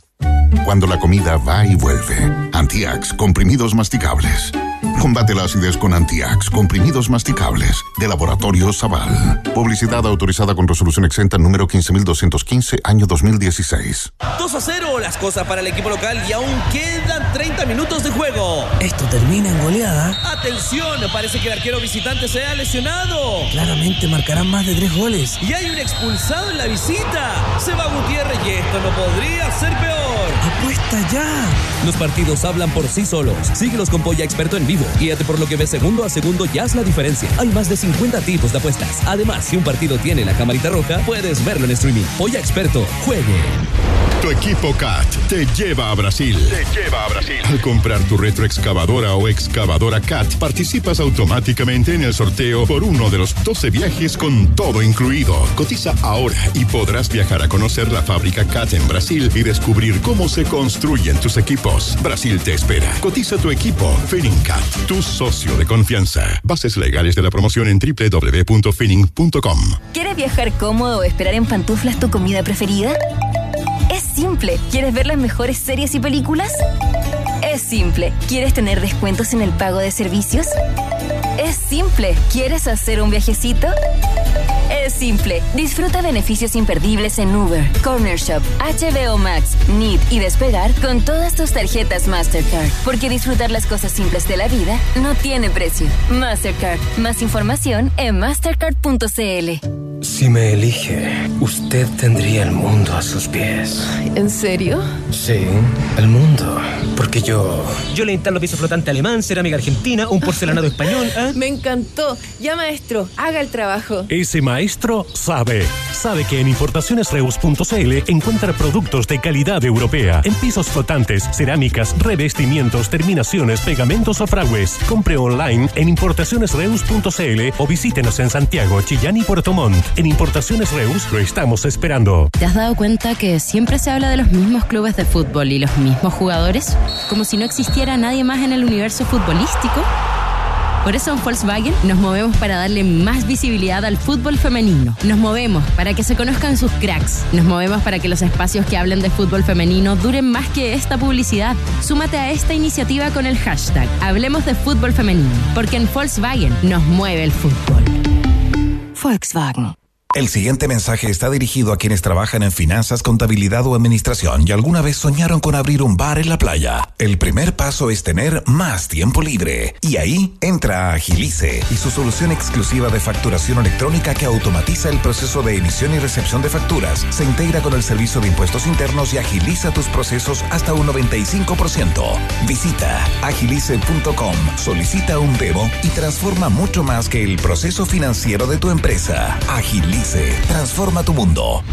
Cuando la comida va y vuelve. Antiax, comprimidos masticables. Combate la acidez con Antiax, comprimidos masticables. De Laboratorio Zaval. Publicidad autorizada con resolución exenta número 15215, año 2016. 2 a 0 las cosas para el equipo local y aún quedan 30 minutos de juego. Esto termina en goleada. Atención, parece que el arquero visitante se ha lesionado. Claramente marcarán más de tres goles. Y hay un expulsado en la visita. Se va Gutiérrez y esto no podría ser peor. ¡Apuesta ya! Los partidos hablan por sí solos. Síguelos con Polla Experto en vivo. Guíate por lo que ves segundo a segundo y haz la diferencia. Hay más de 50 tipos de apuestas. Además, si un partido tiene la camarita roja, puedes verlo en streaming. Polla Experto, juegue. Tu equipo CAT te lleva a Brasil. Te lleva a Brasil. Al comprar tu retroexcavadora o excavadora CAT, participas automáticamente en el sorteo por uno de los 12 viajes con todo incluido. Cotiza ahora y podrás viajar a conocer la fábrica CAT en Brasil y descubrir cómo se construyen tus equipos. Brasil te espera. Cotiza tu equipo. Fenincat, tu socio de confianza. Bases legales de la promoción en www.fening.com. ¿Quieres viajar cómodo o esperar en pantuflas tu comida preferida? Es simple. ¿Quieres ver las mejores series y películas? Es simple. ¿Quieres tener descuentos en el pago de servicios? Es simple. ¿Quieres hacer un viajecito? Es simple. Disfruta beneficios imperdibles en Uber, Corner Shop, HBO Max, Need y Despegar con todas tus tarjetas Mastercard. Porque disfrutar las cosas simples de la vida no tiene precio. Mastercard. Más información en mastercard.cl. Si me elige, usted usted tendría el mundo a sus pies. ¿En serio? Sí, el mundo. Porque yo... Yo le instalo piso flotante alemán, cerámica argentina, un porcelanado español. ¿eh? Me encantó. Ya, maestro, haga el trabajo. Ese maestro sabe. Sabe que en importacionesreus.cl encuentra productos de calidad europea. En pisos flotantes, cerámicas, revestimientos, terminaciones, pegamentos o fragues. Compre online en importacionesreus.cl o visítenos en Santiago, Chillán y Puerto Montt. En Importaciones Reus lo estamos esperando. ¿Te has dado cuenta que siempre se habla de los mismos clubes de fútbol y los mismos jugadores? Como si no existiera nadie más en el universo futbolístico. Por eso en Volkswagen nos movemos para darle más visibilidad al fútbol femenino. Nos movemos para que se conozcan sus cracks. Nos movemos para que los espacios que hablen de fútbol femenino duren más que esta publicidad. Súmate a esta iniciativa con el hashtag Hablemos de Fútbol Femenino, porque en Volkswagen nos mueve el fútbol. Volkswagen. El siguiente mensaje está dirigido a quienes trabajan en finanzas, contabilidad o administración y alguna vez soñaron con abrir un bar en la playa. El primer paso es tener más tiempo libre. Y ahí entra Agilice y su solución exclusiva de facturación electrónica que automatiza el proceso de emisión y recepción de facturas. Se integra con el servicio de impuestos internos y agiliza tus procesos hasta un 95%. Visita agilice.com, solicita un demo y transforma mucho más que el proceso financiero de tu empresa. Agilice Transforma tu mundo.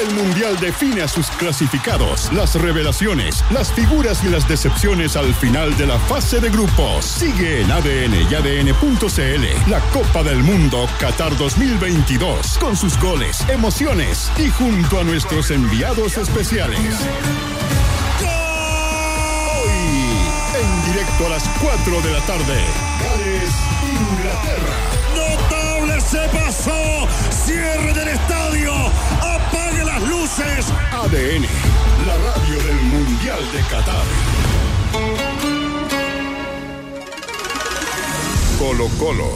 El Mundial define a sus clasificados, las revelaciones, las figuras y las decepciones al final de la fase de grupos. Sigue en ADN y ADN.cl la Copa del Mundo Qatar 2022 con sus goles, emociones y junto a nuestros enviados especiales. Hoy, en directo a las 4 de la tarde, Gales, Inglaterra. ¡Notable se pasó! ¡Cierre del estadio! ¡Apague las luces! ADN, la radio del Mundial de Qatar. Colo Colo.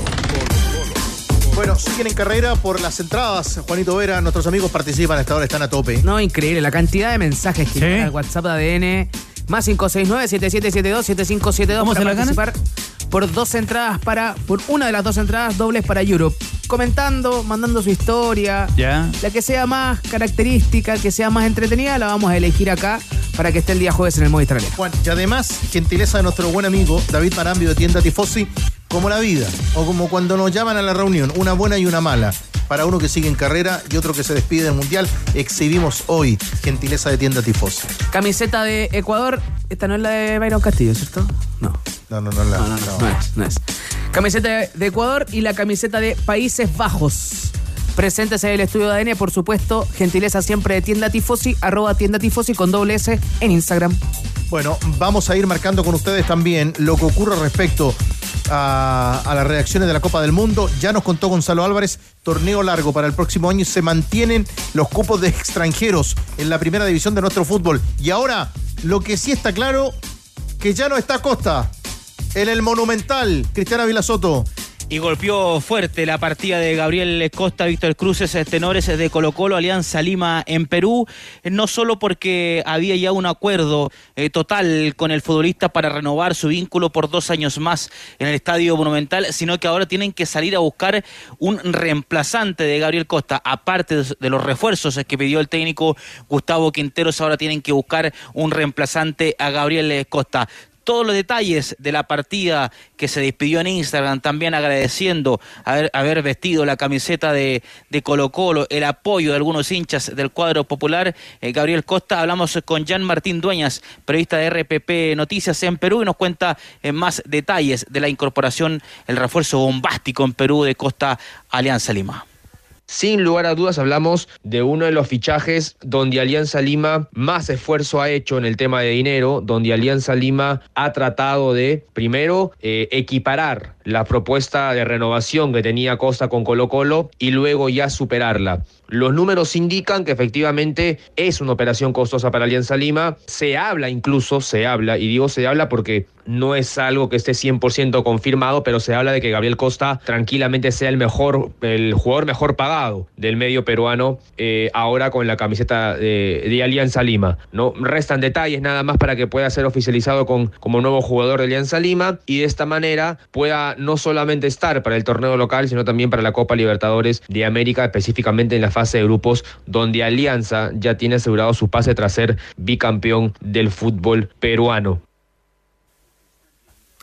Bueno, siguen en carrera por las entradas. Juanito Vera, nuestros amigos participan hasta ahora, están a tope. No, increíble. La cantidad de mensajes que Sí. llega al WhatsApp de ADN. Más 569-7772-7572 ¿Cómo para se la gana? Por dos entradas para. Por una de las dos entradas dobles para Europe. Comentando, mandando su historia. Ya. La que sea más característica, que sea más entretenida, la vamos a elegir acá para que esté el día jueves en el Movistar Arena. Juan, y además, gentileza de nuestro buen amigo David Marambio de Tienda Tifosi, como la vida, o como cuando nos llaman a la reunión, una buena y una mala. Para uno que sigue en carrera y otro que se despide del Mundial, exhibimos hoy gentileza de Tienda Tifosi. Camiseta de Ecuador. Esta no es la de Byron Castillo, ¿cierto? No. No, no, no, la, No, no, no, no es, no es. Camiseta de Ecuador y la camiseta de Países Bajos. Presentes en el estudio de ADN, por supuesto, gentileza siempre de Tienda Tifosi, arroba Tienda Tifosi con doble S en Instagram. Bueno, vamos a ir marcando con ustedes también lo que ocurre respecto a, a las reacciones de la Copa del Mundo. Ya nos contó Gonzalo Álvarez, torneo largo para el próximo año y se mantienen los cupos de extranjeros en la primera división de nuestro fútbol. Y ahora, lo que sí está claro, que ya no está Costa en el Monumental. Cristiana Vilasoto. Y golpeó fuerte la partida de Gabriel Costa, Víctor Cruces, tenores de Colo Colo, Alianza Lima en Perú, no solo porque había ya un acuerdo eh, total con el futbolista para renovar su vínculo por dos años más en el Estadio Monumental, sino que ahora tienen que salir a buscar un reemplazante de Gabriel Costa, aparte de los refuerzos que pidió el técnico Gustavo Quinteros, ahora tienen que buscar un reemplazante a Gabriel Costa todos los detalles de la partida que se despidió en Instagram, también agradeciendo haber, haber vestido la camiseta de, de Colo Colo, el apoyo de algunos hinchas del cuadro popular. Eh, Gabriel Costa, hablamos con Jan Martín Dueñas, periodista de RPP Noticias en Perú, y nos cuenta eh, más detalles de la incorporación, el refuerzo bombástico en Perú de Costa Alianza Lima. Sin lugar a dudas hablamos de uno de los fichajes donde Alianza Lima más esfuerzo ha hecho en el tema de dinero, donde Alianza Lima ha tratado de, primero, eh, equiparar la propuesta de renovación que tenía Costa con Colo Colo y luego ya superarla. Los números indican que efectivamente es una operación costosa para Alianza Lima. Se habla incluso, se habla, y digo se habla porque no es algo que esté 100% confirmado, pero se habla de que Gabriel Costa tranquilamente sea el mejor, el jugador mejor pagado del medio peruano eh, ahora con la camiseta de, de, Alianza Lima. No restan detalles nada más para que pueda ser oficializado con, como nuevo jugador de Alianza Lima y de esta manera pueda no solamente estar para el torneo local, sino también para la Copa Libertadores de América, específicamente en la fase de grupos, donde Alianza ya tiene asegurado su pase tras ser bicampeón del fútbol peruano.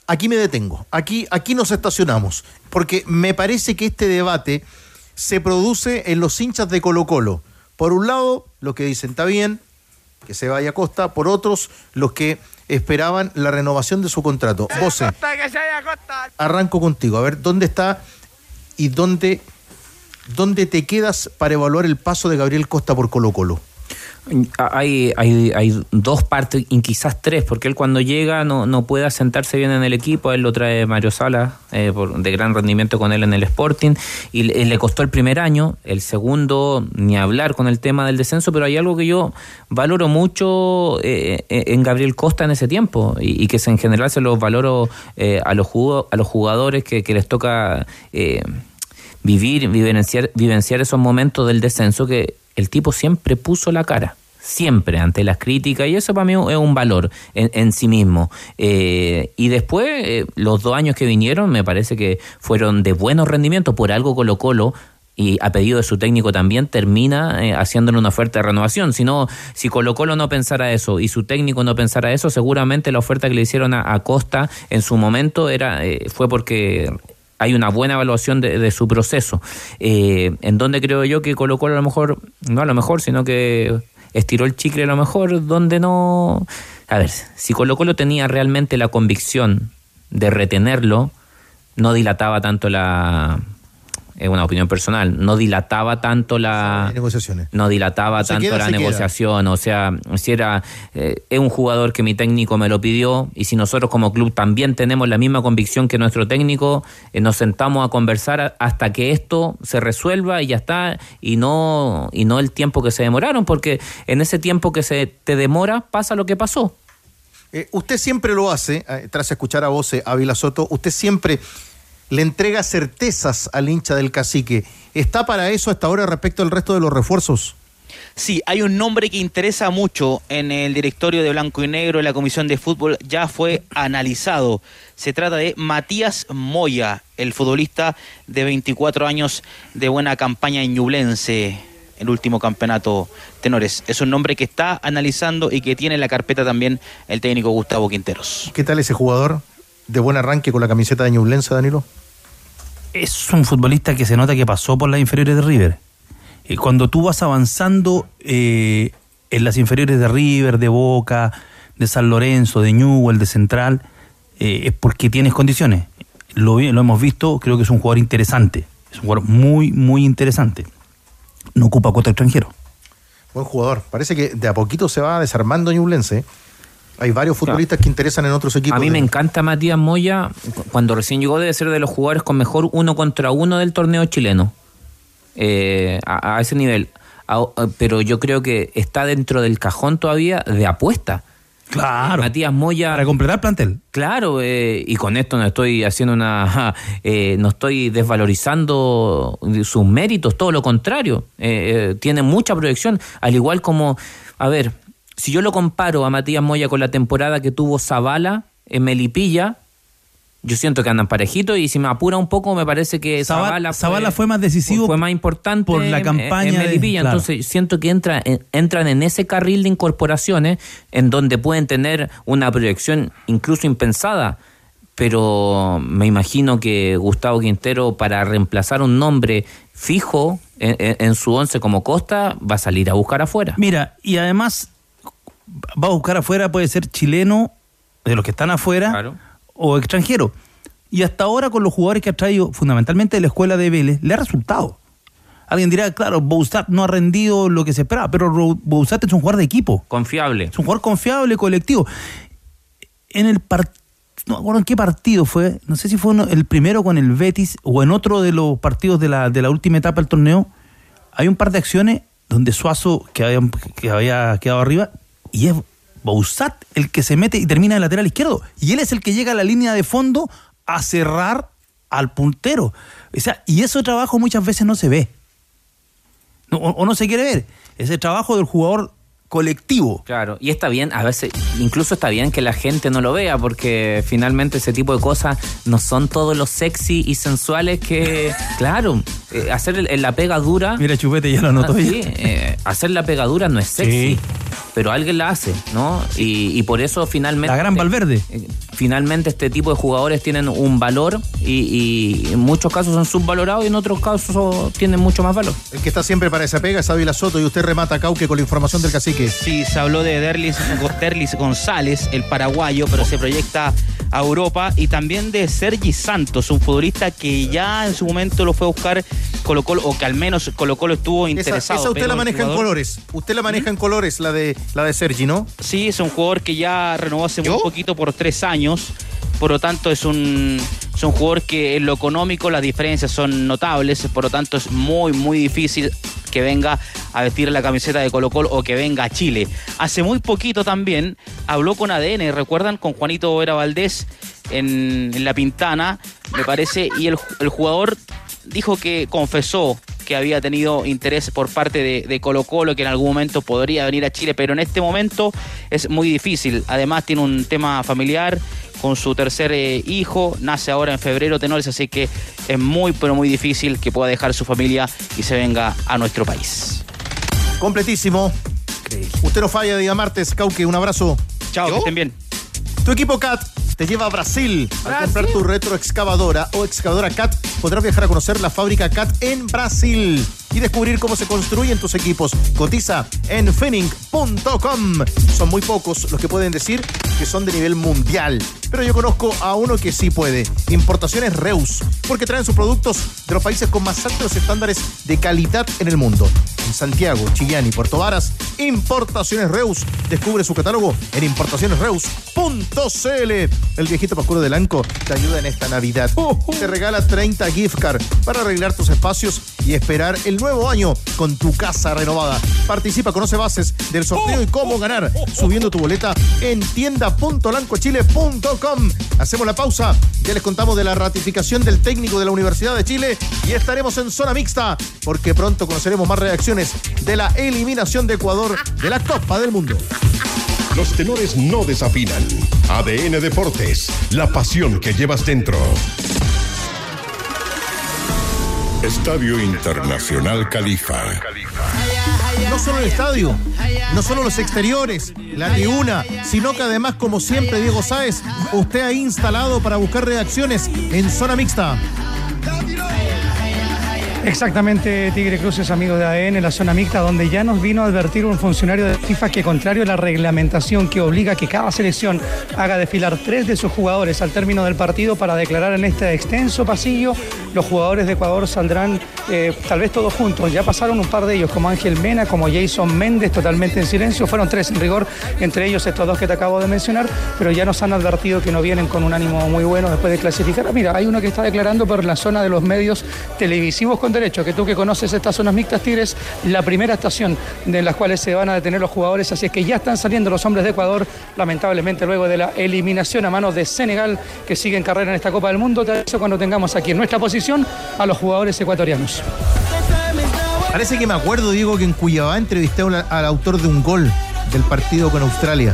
Aquí me detengo, aquí, aquí nos estacionamos, porque me parece que este debate se produce en los hinchas de Colo Colo. Por un lado, los que dicen está bien, que se vaya a Costa, por otros, los que esperaban la renovación de su contrato. Vos, arranco contigo, a ver, ¿dónde está y dónde, dónde te quedas para evaluar el paso de Gabriel Costa por Colo Colo? Hay, hay, hay dos partes, y quizás tres, porque él cuando llega no, no puede asentarse bien en el equipo, él lo trae Mario Sala, eh, por, de gran rendimiento con él en el Sporting, y le, costó el primer año, el segundo ni hablar con el tema del descenso, pero hay algo que yo valoro mucho eh, en Gabriel Costa en ese tiempo, y, que en general se los valoro eh, a, los a los jugadores que, que les toca vivir, vivenciar, vivenciar esos momentos del descenso que el tipo siempre puso la cara, siempre ante las críticas, y eso para mí es un valor en, en sí mismo. Eh, y después, eh, los dos años que vinieron, me parece que fueron de buenos rendimientos, por algo Colo Colo. Y a pedido de su técnico también termina eh, haciéndole una oferta de renovación. Si no, si Colo Colo no pensara eso y su técnico no pensara eso, seguramente la oferta que le hicieron a, a Costa en su momento era fue porque hay una buena evaluación de, de su proceso. Eh, en donde creo yo que colocó a lo mejor, no a lo mejor, sino que estiró el chicle a lo mejor, donde no... A ver, si Colo Colo tenía realmente la convicción de retenerlo, no dilataba tanto la, es una opinión personal, no dilataba tanto la negociaciones. no dilataba tanto queda, la negociación, queda. o sea, si era eh, es un jugador que mi técnico me lo pidió y si nosotros como club también tenemos la misma convicción que nuestro técnico, eh, nos sentamos a conversar hasta que esto se resuelva y ya está y no y no el tiempo que se demoraron, porque en ese tiempo que se te demora pasa lo que pasó. Eh, usted siempre lo hace, tras escuchar a vos, Ávila Soto, usted siempre le entrega certezas al hincha del cacique. ¿Está para eso hasta ahora respecto al resto de los refuerzos? Sí, hay un nombre que interesa mucho en el directorio de Blanco y Negro, en la Comisión de Fútbol, ya fue analizado. Se trata de Matías Moya, el futbolista de 24 años de buena campaña en Ñublense, el último campeonato tenores. Es un nombre que está analizando y que tiene en la carpeta también el técnico Gustavo Quinteros. ¿Qué tal ese jugador? De buen arranque con la camiseta de Ñublense, Danilo? Es un futbolista que se nota que pasó por las inferiores de River. Y cuando tú vas avanzando eh, en las inferiores de River, de Boca, de San Lorenzo, de Newell, de Central, eh, es porque tienes condiciones. Lo, lo hemos visto, creo que es un jugador interesante. Es un jugador muy, muy interesante. No ocupa cuota extranjero. Buen jugador. Parece que de a poquito se va desarmando Ñublense. Hay varios futbolistas claro. que interesan en otros equipos. A mí me encanta Matías Moya. Cuando recién llegó debe ser de los jugadores con mejor uno contra uno del torneo chileno. Eh, a, a, ese nivel. A, pero yo creo que está dentro del cajón todavía de apuesta. Claro. Matías Moya. Para completar plantel. Claro, eh, y con esto no estoy haciendo una. Eh, no estoy desvalorizando sus méritos, todo lo contrario. Eh, tiene mucha proyección, al igual como. A ver, si yo lo comparo a Matías Moya con la temporada que tuvo Zavala en Melipilla, yo siento que andan parejitos y si me apura un poco me parece que Zavala, Zavala fue, fue, más decisivo fue más importante por la campaña en, en Melipilla, de, claro. entonces siento que entra, en, entran en ese carril de incorporaciones en donde pueden tener una proyección incluso impensada pero me imagino que Gustavo Quintero para reemplazar un nombre fijo en, en su once como Costa va a salir a buscar afuera. Mira, y además va a buscar afuera, puede ser chileno, de los que están afuera, claro. o extranjero. Y hasta ahora con los jugadores que ha traído, fundamentalmente de la escuela de Vélez, le ha resultado. Alguien dirá, claro, Bouzat no ha rendido lo que se esperaba, pero Bouzat es un jugador de equipo. Confiable. Es un jugador confiable, colectivo. En el partido, no me acuerdo en qué partido fue, no sé si fue uno, el primero con el Betis o en otro de los partidos de la, de la última etapa del torneo, hay un par de acciones donde Suazo, que había, que había quedado arriba, y es Bouzat el que se mete y termina de lateral izquierdo. Y él es el que llega a la línea de fondo a cerrar al puntero. O sea, y ese trabajo muchas veces no se ve. O, o no se quiere ver. Ese trabajo del jugador colectivo. Claro, y está bien, a veces, incluso está bien que la gente no lo vea, porque finalmente ese tipo de cosas no son todos los sexy y sensuales que, claro, eh, hacer el- la pega dura. Mira, Chupete ya lo notó. Ah, sí, eh, hacer la pega dura no es sexy. Sí. Pero alguien la hace, ¿no? Y, y por eso finalmente. La gran Valverde. eh, Finalmente este tipo de jugadores tienen un valor y, y en muchos casos son subvalorados y en otros casos tienen mucho más valor. El que está siempre para esa pega es Ávila Soto y usted remata Cauque con la información del cacique. Sí, se habló de Derlis, Derlis González, el paraguayo, pero se proyecta a Europa. Y también de Sergi Santos, un futbolista que ya en su momento lo fue a buscar Colo Colo, o que al menos Colo Colo estuvo Esa, interesado. esa usted pero la maneja en colores. Usted la maneja en colores, la de la de Sergi, ¿no? Sí, es un jugador que ya renovó hace muy poquito por tres años. Por lo tanto, es un, es un jugador que en lo económico las diferencias son notables. Por lo tanto, es muy, muy difícil que venga a vestir la camiseta de Colo Colo o que venga a Chile. Hace muy poquito también habló con ADN, ¿recuerdan? Con Juanito Vera Valdés en, en La Pintana, me parece. Y el, el jugador dijo que confesó que había tenido interés por parte de, de Colo Colo, que en algún momento podría venir a Chile, pero en este momento es muy difícil. Además tiene un tema familiar con su tercer eh, hijo, nace ahora en febrero Tenores, así que es muy, pero muy difícil que pueda dejar su familia y se venga a nuestro país. Completísimo. Usted no falla día martes, Cauque, un abrazo. Chao, que estén bien. Tu equipo CAT te lleva a Brasil. Al comprar tu retroexcavadora o excavadora CAT, podrás viajar a conocer la fábrica CAT en Brasil y descubrir cómo se construyen tus equipos. Cotiza en fenning.com. Son muy pocos los que pueden decir que son de nivel mundial. Pero yo conozco a uno que sí puede. Importaciones Reus. Porque traen sus productos de los países con más altos estándares de calidad en el mundo. En Santiago, Chillán y Puerto Varas, Importaciones Reus. Descubre su catálogo en importacionesreus.cl. El viejito Pascuero del Anco te ayuda en esta Navidad. Te regala 30 gift card para arreglar tus espacios y esperar el nuevo año con tu casa renovada. Participa, conoce bases del sorteo y cómo ganar subiendo tu boleta en tienda.lancochile.com. Hacemos la pausa. Ya les contamos de la ratificación del técnico de la Universidad de Chile y estaremos en zona mixta porque pronto conoceremos más reacciones de la eliminación de Ecuador de la Copa del Mundo. Los tenores no desafinan. ADN Deportes, la pasión que llevas dentro. Estadio Internacional Califa. No solo el estadio, no solo los exteriores, la tribuna, sino que además, como siempre, Diego Sáez, usted ha instalado para buscar reacciones en zona mixta. Exactamente, Tigre Cruz es amigo de ADN en la zona mixta, donde ya nos vino a advertir un funcionario de FIFA que, contrario a la reglamentación que obliga a que cada selección haga desfilar tres de sus jugadores al término del partido para declarar en este extenso pasillo, los jugadores de Ecuador saldrán eh, tal vez todos juntos. Ya pasaron un par de ellos, como Ángel Mena, como Jason Méndez, totalmente en silencio. Fueron tres en rigor, entre ellos estos dos que te acabo de mencionar, pero ya nos han advertido que no vienen con un ánimo muy bueno después de clasificar. Mira, hay uno que está declarando por la zona de los medios televisivos con derecho, que tú que conoces estas zonas mixtas Tigres, la primera estación de las cuales se van a detener los jugadores, así es que ya están saliendo los hombres de Ecuador, lamentablemente luego de la eliminación a manos de Senegal, que sigue en carrera en esta Copa del Mundo, te cuando tengamos aquí en nuestra posición a los jugadores ecuatorianos. Parece que me acuerdo, Diego, que en Cuyabá entrevisté a un- al autor de un gol del partido con Australia.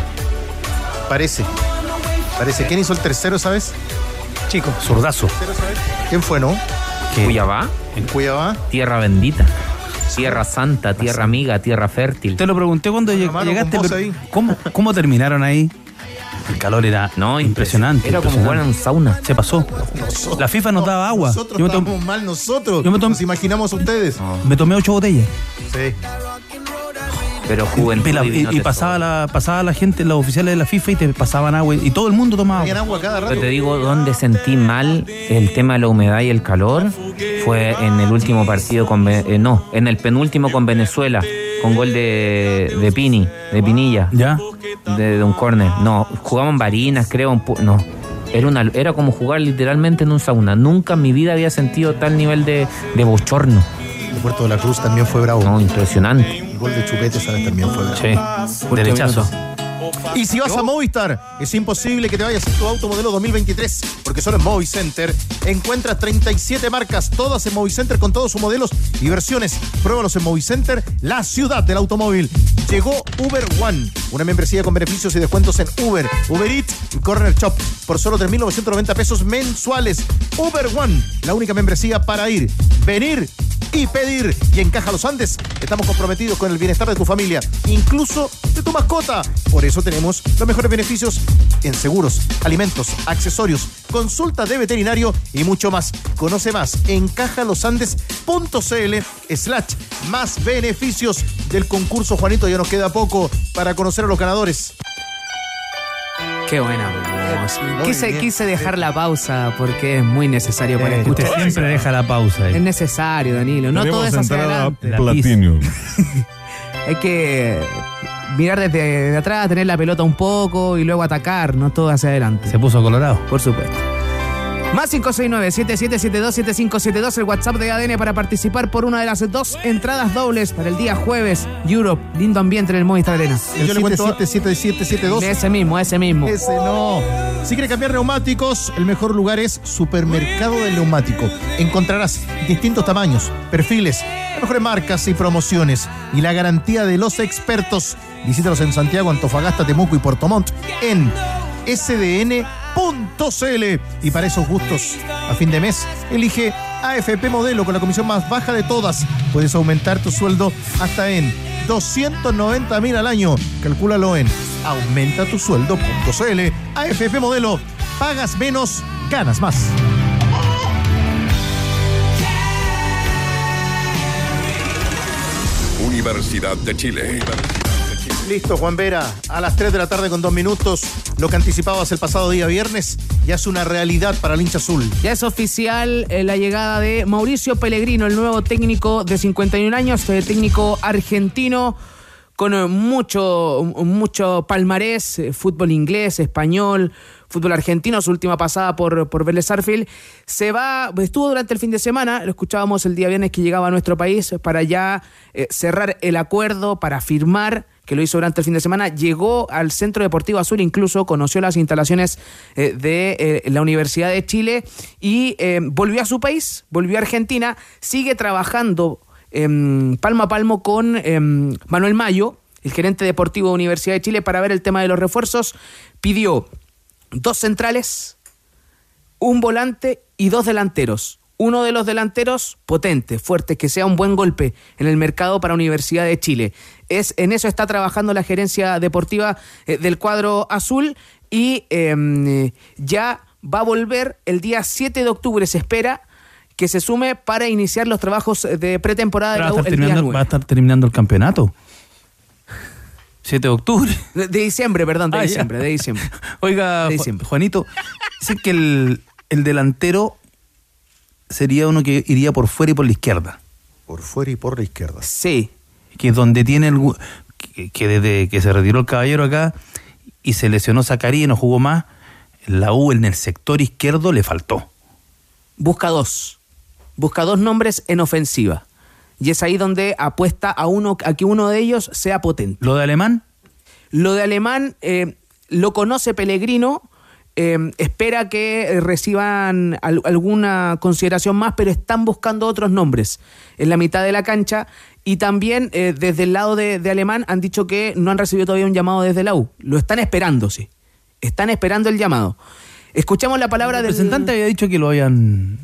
Parece. Parece. ¿Quién hizo el tercero, sabes? Chico. Zurdazo. ¿Quién fue, no? Cuyabá. En Cuyabá. Tierra bendita. Tierra santa, tierra amiga, tierra fértil. Te lo pregunté cuando lleg- mano llegaste, pero ahí. ¿cómo, ¿cómo terminaron ahí? El calor era no, impresionante. Era como impresionante. jugar en un sauna. Se pasó. La FIFA nos daba agua. Nosotros Yo me, mal nosotros. Yo me tom- Nos imaginamos ustedes. me tomé ocho botellas. Sí. Pero juventud Y, la- y pasaba la, pasaba la gente, los oficiales de la FIFA y te pasaban agua. Y todo el mundo tomaba agua. agua cada rato. Pero te digo, donde sentí mal el tema de la humedad y el calor fue en el último partido con. Eh, no, en el penúltimo con Venezuela, con gol de, de Pini, de Pinilla. ¿Ya? De, de un córner. No, jugamos en Barinas, creo. un no. Era, una, era como jugar literalmente en un sauna. Nunca en mi vida había sentido tal nivel de, de bochorno. El Puerto de la Cruz también fue bravo. No, impresionante. Gol de Chupete, ¿sabes? También fue bravo. Sí. Derechazo. Y si vas a Movistar, es imposible que te vayas en tu auto modelo 2023, porque solo en Movicenter encuentras 37 marcas, todas en Movicenter con todos sus modelos y versiones. Pruébalos en Movicenter, la ciudad del automóvil. Llegó Uber One, una membresía con beneficios y descuentos en Uber, Uber Eats y Corner Shop por solo 3.990 pesos mensuales. Uber One, la única membresía para ir, venir y pedir. Y en Caja Los Andes estamos comprometidos con el bienestar de tu familia, incluso de tu mascota. Por eso tenemos los mejores beneficios en seguros, alimentos, accesorios, consulta de veterinario y mucho más. Conoce más en cajalosandes.cl slash más beneficios del concurso Juanito. Ya nos queda poco para conocer a los ganadores. Qué buena. Muy Quise, bien. quise dejar la pausa porque es muy necesario para Eh, escuchar. usted siempre deja la pausa ahí. Es necesario, Danilo. No todo es hacia adelante. Platinum. Hay que mirar desde de atrás, tener la pelota un poco y luego atacar, no todo hacia adelante. Se puso colorado. Por supuesto. Más 569-7772-7572, el WhatsApp de ADN para participar por una de las dos entradas dobles para el día jueves. Europe, lindo ambiente en el Movistar Arena. El 777772. Ese mismo, ese mismo. Ese no. Si quiere cambiar neumáticos, el mejor lugar es Supermercado del Neumático. Encontrarás distintos tamaños, perfiles, las mejores marcas y promociones y la garantía de los expertos. Visítalos en Santiago, Antofagasta, Temuco y Puerto Montt en sdn.cl. Y para esos gustos, a fin de mes, elige AFP Modelo con la comisión más baja de todas. Puedes aumentar tu sueldo hasta en 290 mil al año. Calcúlalo en aumentatusueldo.cl. AFP Modelo. Pagas menos, ganas más. Universidad de Chile. Listo, Juan Vera. A las 3 de la tarde con dos minutos. Lo que anticipabas el pasado día viernes ya es una realidad para el hincha azul. Ya es oficial eh, la llegada de Mauricio Pellegrino, el nuevo técnico de 51 años, eh, técnico argentino con eh, mucho, mucho palmarés, eh, fútbol inglés, español, fútbol argentino, su última pasada por, por Vélez Sarsfield. Se va, estuvo durante el fin de semana, lo escuchábamos el día viernes que llegaba a nuestro país para ya cerrar el acuerdo, para firmar que lo hizo durante el fin de semana, llegó al Centro Deportivo Azul, incluso conoció las instalaciones eh, de eh, la Universidad de Chile y eh, volvió a su país, volvió a Argentina, sigue trabajando em, palmo a palmo con em, Manuel Mayo, el gerente deportivo de Universidad de Chile, para ver el tema de los refuerzos. Pidió dos centrales, un volante y dos delanteros. Uno de los delanteros potente, fuerte, que sea un buen golpe en el mercado para Universidad de Chile. Es, en eso está trabajando la gerencia deportiva eh, del cuadro azul y em, ya va a volver el día 7 de octubre, se espera que se sume para iniciar los trabajos de pretemporada de Va a, la U estar el día terminando, 9. va a estar terminando el campeonato. 7 de octubre. De, de diciembre, perdón, de Ah, ya. diciembre, de diciembre. Oiga, Ju- Juanito, sé que el, el delantero sería uno que iría por fuera y por la izquierda. Por fuera y por la izquierda. Sí. Que donde tiene el. Que, que desde que se retiró el caballero acá y se lesionó Zacarías y no jugó más, la U en el sector izquierdo le faltó. Busca dos. Busca dos nombres en ofensiva. Y es ahí donde apuesta a uno a que uno de ellos sea potente. ¿Lo de Alemán? Lo de Alemán eh, lo conoce Pellegrino. eh, espera que reciban al- alguna consideración más, pero están buscando otros nombres en la mitad de la cancha. Y también eh, desde el lado de, de Alemán han dicho que no han recibido todavía un llamado desde la U. Lo están esperando, sí. Están esperando el llamado. Escuchamos la palabra El del representante había dicho que lo habían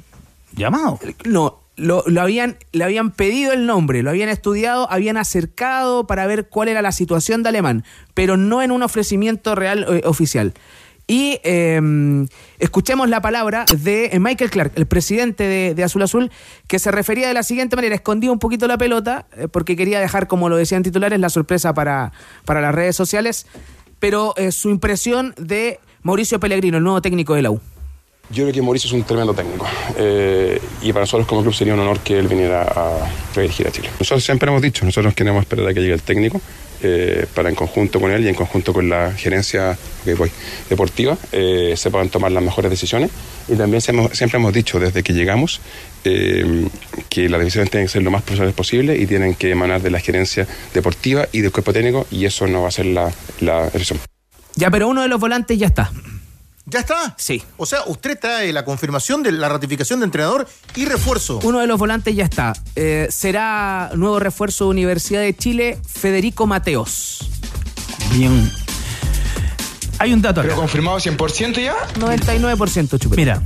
llamado. No, lo, lo habían, le habían pedido el nombre, lo habían estudiado, habían acercado para ver cuál era la situación de Alemán, pero no en un ofrecimiento real eh, oficial. Y eh, escuchemos la palabra de eh, Michael Clark, el presidente de, de Azul Azul, que se refería de la siguiente manera, escondía un poquito la pelota, eh, porque quería dejar, como lo decían titulares, la sorpresa para, para las redes sociales, pero eh, su impresión de Mauricio Pellegrino, el nuevo técnico de la U. Yo creo que Mauricio es un tremendo técnico eh, y para nosotros como club sería un honor que él viniera a redirigir a Chile. Nosotros siempre hemos dicho, nosotros queremos esperar a que llegue el técnico eh, para en conjunto con él y en conjunto con la gerencia ok, voy, deportiva eh, se puedan tomar las mejores decisiones y también se hemos- siempre hemos dicho desde que llegamos eh, que las decisiones tienen que ser lo más profesionales posible y tienen que emanar de la gerencia deportiva y del cuerpo técnico y eso no va a ser la, la excepción. Ya, pero uno de los volantes ya está. ¿Ya está? Sí. O sea, usted trae la confirmación de la ratificación de entrenador y refuerzo. Uno de los volantes ya está. Eh, será nuevo refuerzo de Universidad de Chile, Federico Mateos. Bien. Hay un dato acá. ¿Pero confirmado 100% ya? 99% chupete. Mira,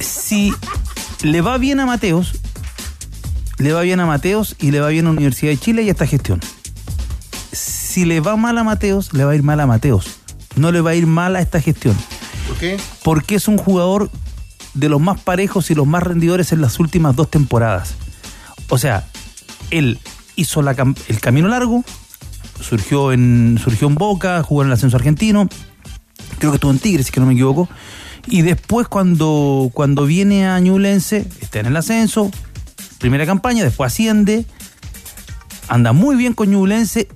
si le va bien a Mateos, le va bien a Mateos y le va bien a Universidad de Chile y a esta gestión. Si le va mal a Mateos, le va a ir mal a Mateos. No le va a ir mal a esta gestión. ¿Por qué? Porque es un jugador de los más parejos y los más rendidores en las últimas dos temporadas. O sea, él hizo el camino largo, surgió en, surgió en Boca, jugó en el ascenso argentino, creo que estuvo en Tigres, si que no me equivoco. Y después cuando, cuando viene a Ñublense, está en el ascenso, primera campaña, después asciende, anda muy bien con Ñublense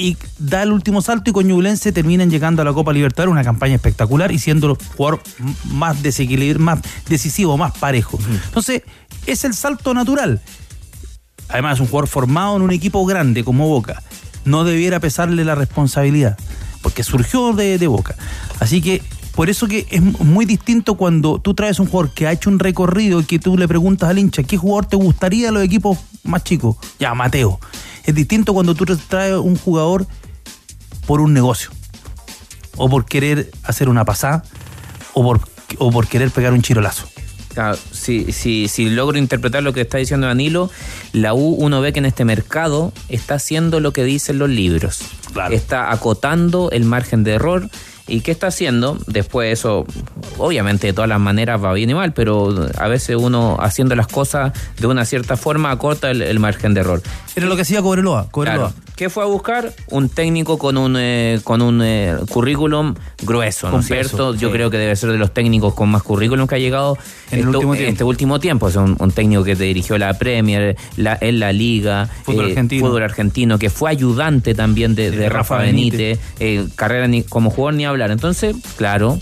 y da el último salto y con Ñublense terminan llegando a la Copa Libertadores, una campaña espectacular y siendo el jugador más desequilibrado, más decisivo, más parejo. Entonces, es el salto natural. Además, es un jugador formado en un equipo grande como Boca. No debiera pesarle la responsabilidad, porque surgió de, de Boca. Así que, por eso que es muy distinto cuando tú traes un jugador que ha hecho un recorrido y que tú le preguntas al hincha, ¿qué jugador te gustaría de los equipos más chicos? Ya, Mateo. Es distinto cuando tú traes un jugador por un negocio, o por querer hacer una pasada, o por, o por querer pegar un chirolazo. Claro, si, si, si logro interpretar lo que está diciendo Danilo, la U uno ve que en este mercado está haciendo lo que dicen los libros. Está acotando el margen de error. ¿Y qué está haciendo? Después eso, obviamente de todas las maneras va bien y mal, pero a veces uno haciendo las cosas de una cierta forma acota el, el margen de error. Era lo que hacía Cobreloa. Cobreloa. Claro. ¿Qué fue a buscar? Un técnico con un eh, con un eh, currículum grueso, ¿no es cierto? Yo sí. creo que debe ser de los técnicos con más currículum que ha llegado En el último este último tiempo. Es un, un técnico que dirigió la Premier, la, en la Liga, Fútbol argentino. fútbol argentino, que fue ayudante también de, De de Rafa Rafa Benítez, eh, carrera ni- como jugador ni Entonces, claro.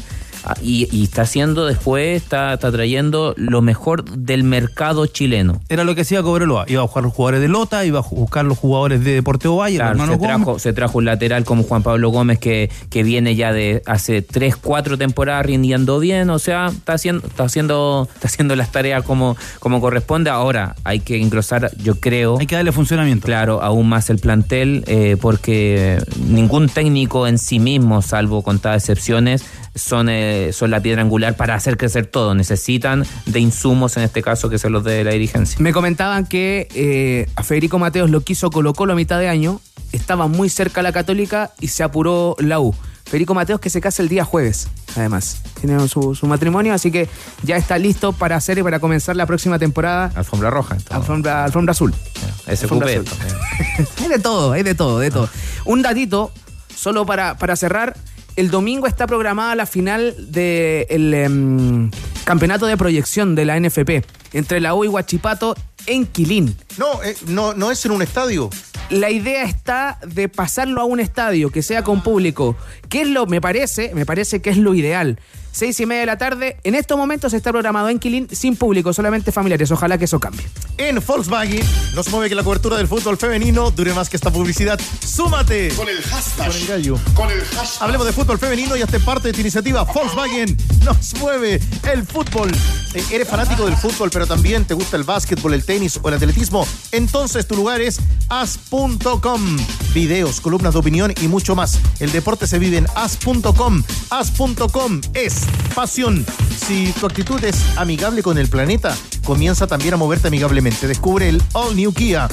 Ah, Y, y está haciendo después, está, está trayendo lo mejor del mercado chileno. Era lo que hacía Cobreloa. Iba a buscar los jugadores de Lota, iba a buscar los jugadores de Deportivo Valle, Claro, se, Gómez. trajo, se trajo un lateral como Juan Pablo Gómez que, que viene ya de hace 3, 4 temporadas rindiendo bien, o sea, está haciendo, está haciendo, está haciendo las tareas como, como corresponde. Ahora hay que engrosar, yo creo. Hay que darle funcionamiento. Claro, aún más el plantel, eh, porque ningún técnico en sí mismo, salvo contadas excepciones, son, eh, son la piedra angular para hacer crecer todo. Necesitan de insumos, en este caso, que se los dé la dirigencia. Me comentaban que eh, a Federico Mateos lo quiso Colo Colo a mitad de año, estaba muy cerca la Católica y se apuró la U. Federico Mateos que se casa el día jueves, además. Tiene su, su matrimonio, así que ya está listo para hacer y para comenzar la próxima temporada. Alfombra roja. Alfombra, alfombra azul. Ese Alfombra cupé. azul. hay de todo, hay de todo, de todo. Un datito, solo para, para cerrar. El domingo está programada la final del campeonato de proyección de la NFP entre la U y Huachipato en Quilín. No, eh, no, no es en un estadio. La idea está de pasarlo a un estadio que sea con público. ¿Qué es lo, me parece, me parece que es lo ideal? Seis y media de la tarde. En estos momentos está programado en Quilín sin público, solamente familiares. Ojalá que eso cambie. En Volkswagen nos mueve que la cobertura del fútbol femenino dure más que esta publicidad. ¡Súmate! Con el hashtag. Con el gallo. Con el hashtag. Hablemos de fútbol femenino y hazte parte de tu iniciativa. Volkswagen nos mueve el fútbol. Eh, ¿Eres fanático del fútbol, pero también te gusta el básquetbol, el tenis o el atletismo? Entonces tu lugar es as.com. Videos, columnas de opinión y mucho más. El deporte se vive en as.com. As.com es pasión. Si tu actitud es amigable con el planeta, comienza también a moverte amigablemente. Descubre el All New Kia.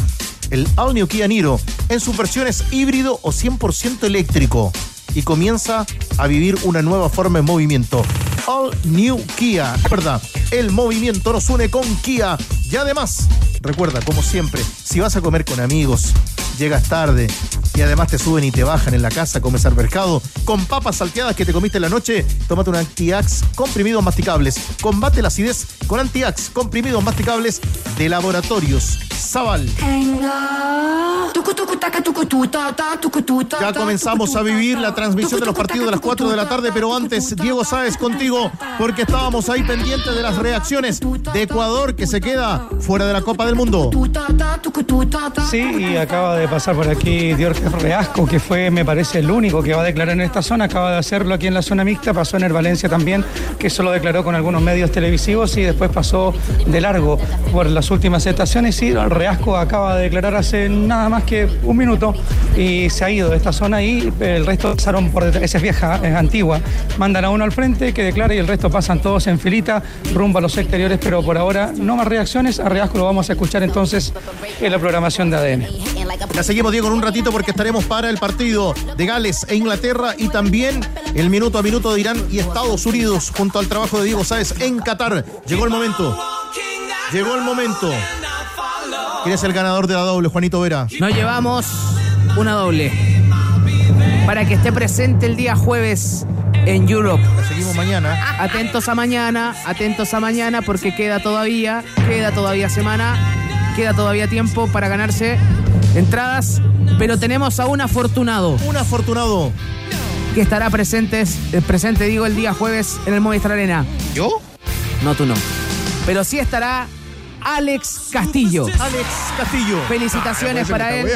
El All New Kia Niro en sus versiones híbrido o 100% eléctrico y comienza a vivir una nueva forma de movimiento. All New Kia. Recuerda, el movimiento nos une con Kia. Y además, recuerda, como siempre, si vas a comer con amigos, llegas tarde y además te suben y te bajan en la casa, comes al mercado, con papas salteadas que te comiste en la noche, tómate un Antiax comprimidos masticables. Combate la acidez con Antiax comprimidos masticables de laboratorios Zaval. Ya comenzamos a vivir la transmisión de los partidos de las 4 de la tarde, pero antes, Diego Sáez contigo, porque estábamos ahí pendientes de las reacciones de Ecuador que se queda fuera de la Copa del Mundo. Sí, y acaba de pasar por aquí Dior Reasco, que fue, me parece, el único que va a declarar en esta zona. Acaba de hacerlo aquí en la zona mixta, pasó en el Valencia también, que solo declaró con algunos medios televisivos y después pasó de largo por las últimas estaciones. Y Reasco acaba de declarar hace nada más que un minuto y se ha ido de esta zona y el resto pasaron por detrás. Es vieja, es antigua. Mandan a uno al frente que declara y el resto pasan todos en filita rumbo a los exteriores, pero por ahora no más reacciones. A Reasco lo vamos a escuchar entonces en la programación de ADN. La seguimos, Diego, en un ratito porque estaremos para el partido de Gales e Inglaterra y también el minuto a minuto de Irán y Estados Unidos junto al trabajo de Diego Sáez en Qatar. Llegó el momento. Llegó el momento. ¿Quién es el ganador de la doble, Juanito Vera? Nos llevamos una doble. Para que esté presente el día jueves en Europe. La seguimos mañana. Atentos a mañana, atentos a mañana porque queda todavía, queda todavía semana, queda todavía tiempo para ganarse entradas, pero tenemos a un afortunado. Un afortunado. Que estará presente, eh, presente digo, el día jueves en el Movistar Arena. ¿Yo? No, tú no. Pero sí estará Alex Castillo. Alex Castillo. Felicitaciones Ah, para él.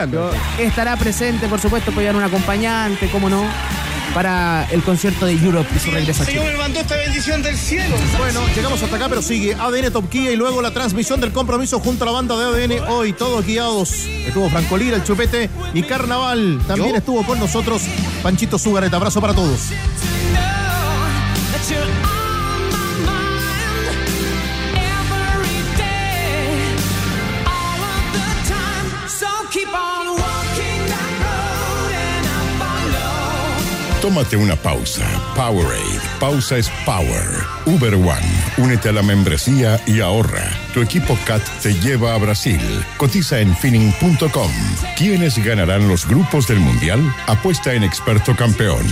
Estará presente, por supuesto, apoyar un acompañante, cómo no, para el concierto de Europe y su regreso a Chile. me mandó esta bendición del cielo. Bueno, llegamos hasta acá, pero sigue ADN Top Kia y luego la transmisión del compromiso junto a la banda de ADN. Hoy todos guiados. Estuvo Franco Lira, el Chupete y Carnaval. También estuvo con nosotros Panchito Sugaret. Abrazo para todos. Tómate una pausa. Powerade. Pausa es power. Uber One. Únete a la membresía y ahorra. Tu equipo CAT te lleva a Brasil. Cotiza en finning.com. ¿Quiénes ganarán los grupos del Mundial? Apuesta en experto campeón.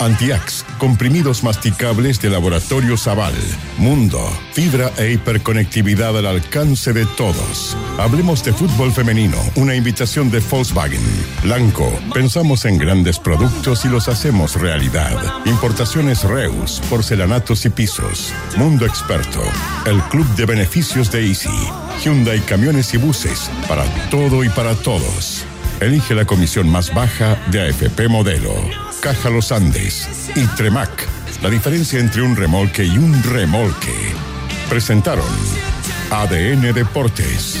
Antiax. Comprimidos masticables de Laboratorio Zaval. Mundo. Fibra e hiperconectividad al alcance de todos. Hablemos de fútbol femenino. Una invitación de Volkswagen. Blanco. Pensamos en grandes productos y los hacemos realidad. Importaciones Reus, porcelanatos y pisos. Mundo Experto. El club de beneficios de Easy. Hyundai Camiones y Buses. Para todo y para todos. Elige la comisión más baja de AFP Modelo. Caja Los Andes. Y Tremac. La diferencia entre un remolque y un remolque. Presentaron ADN Deportes.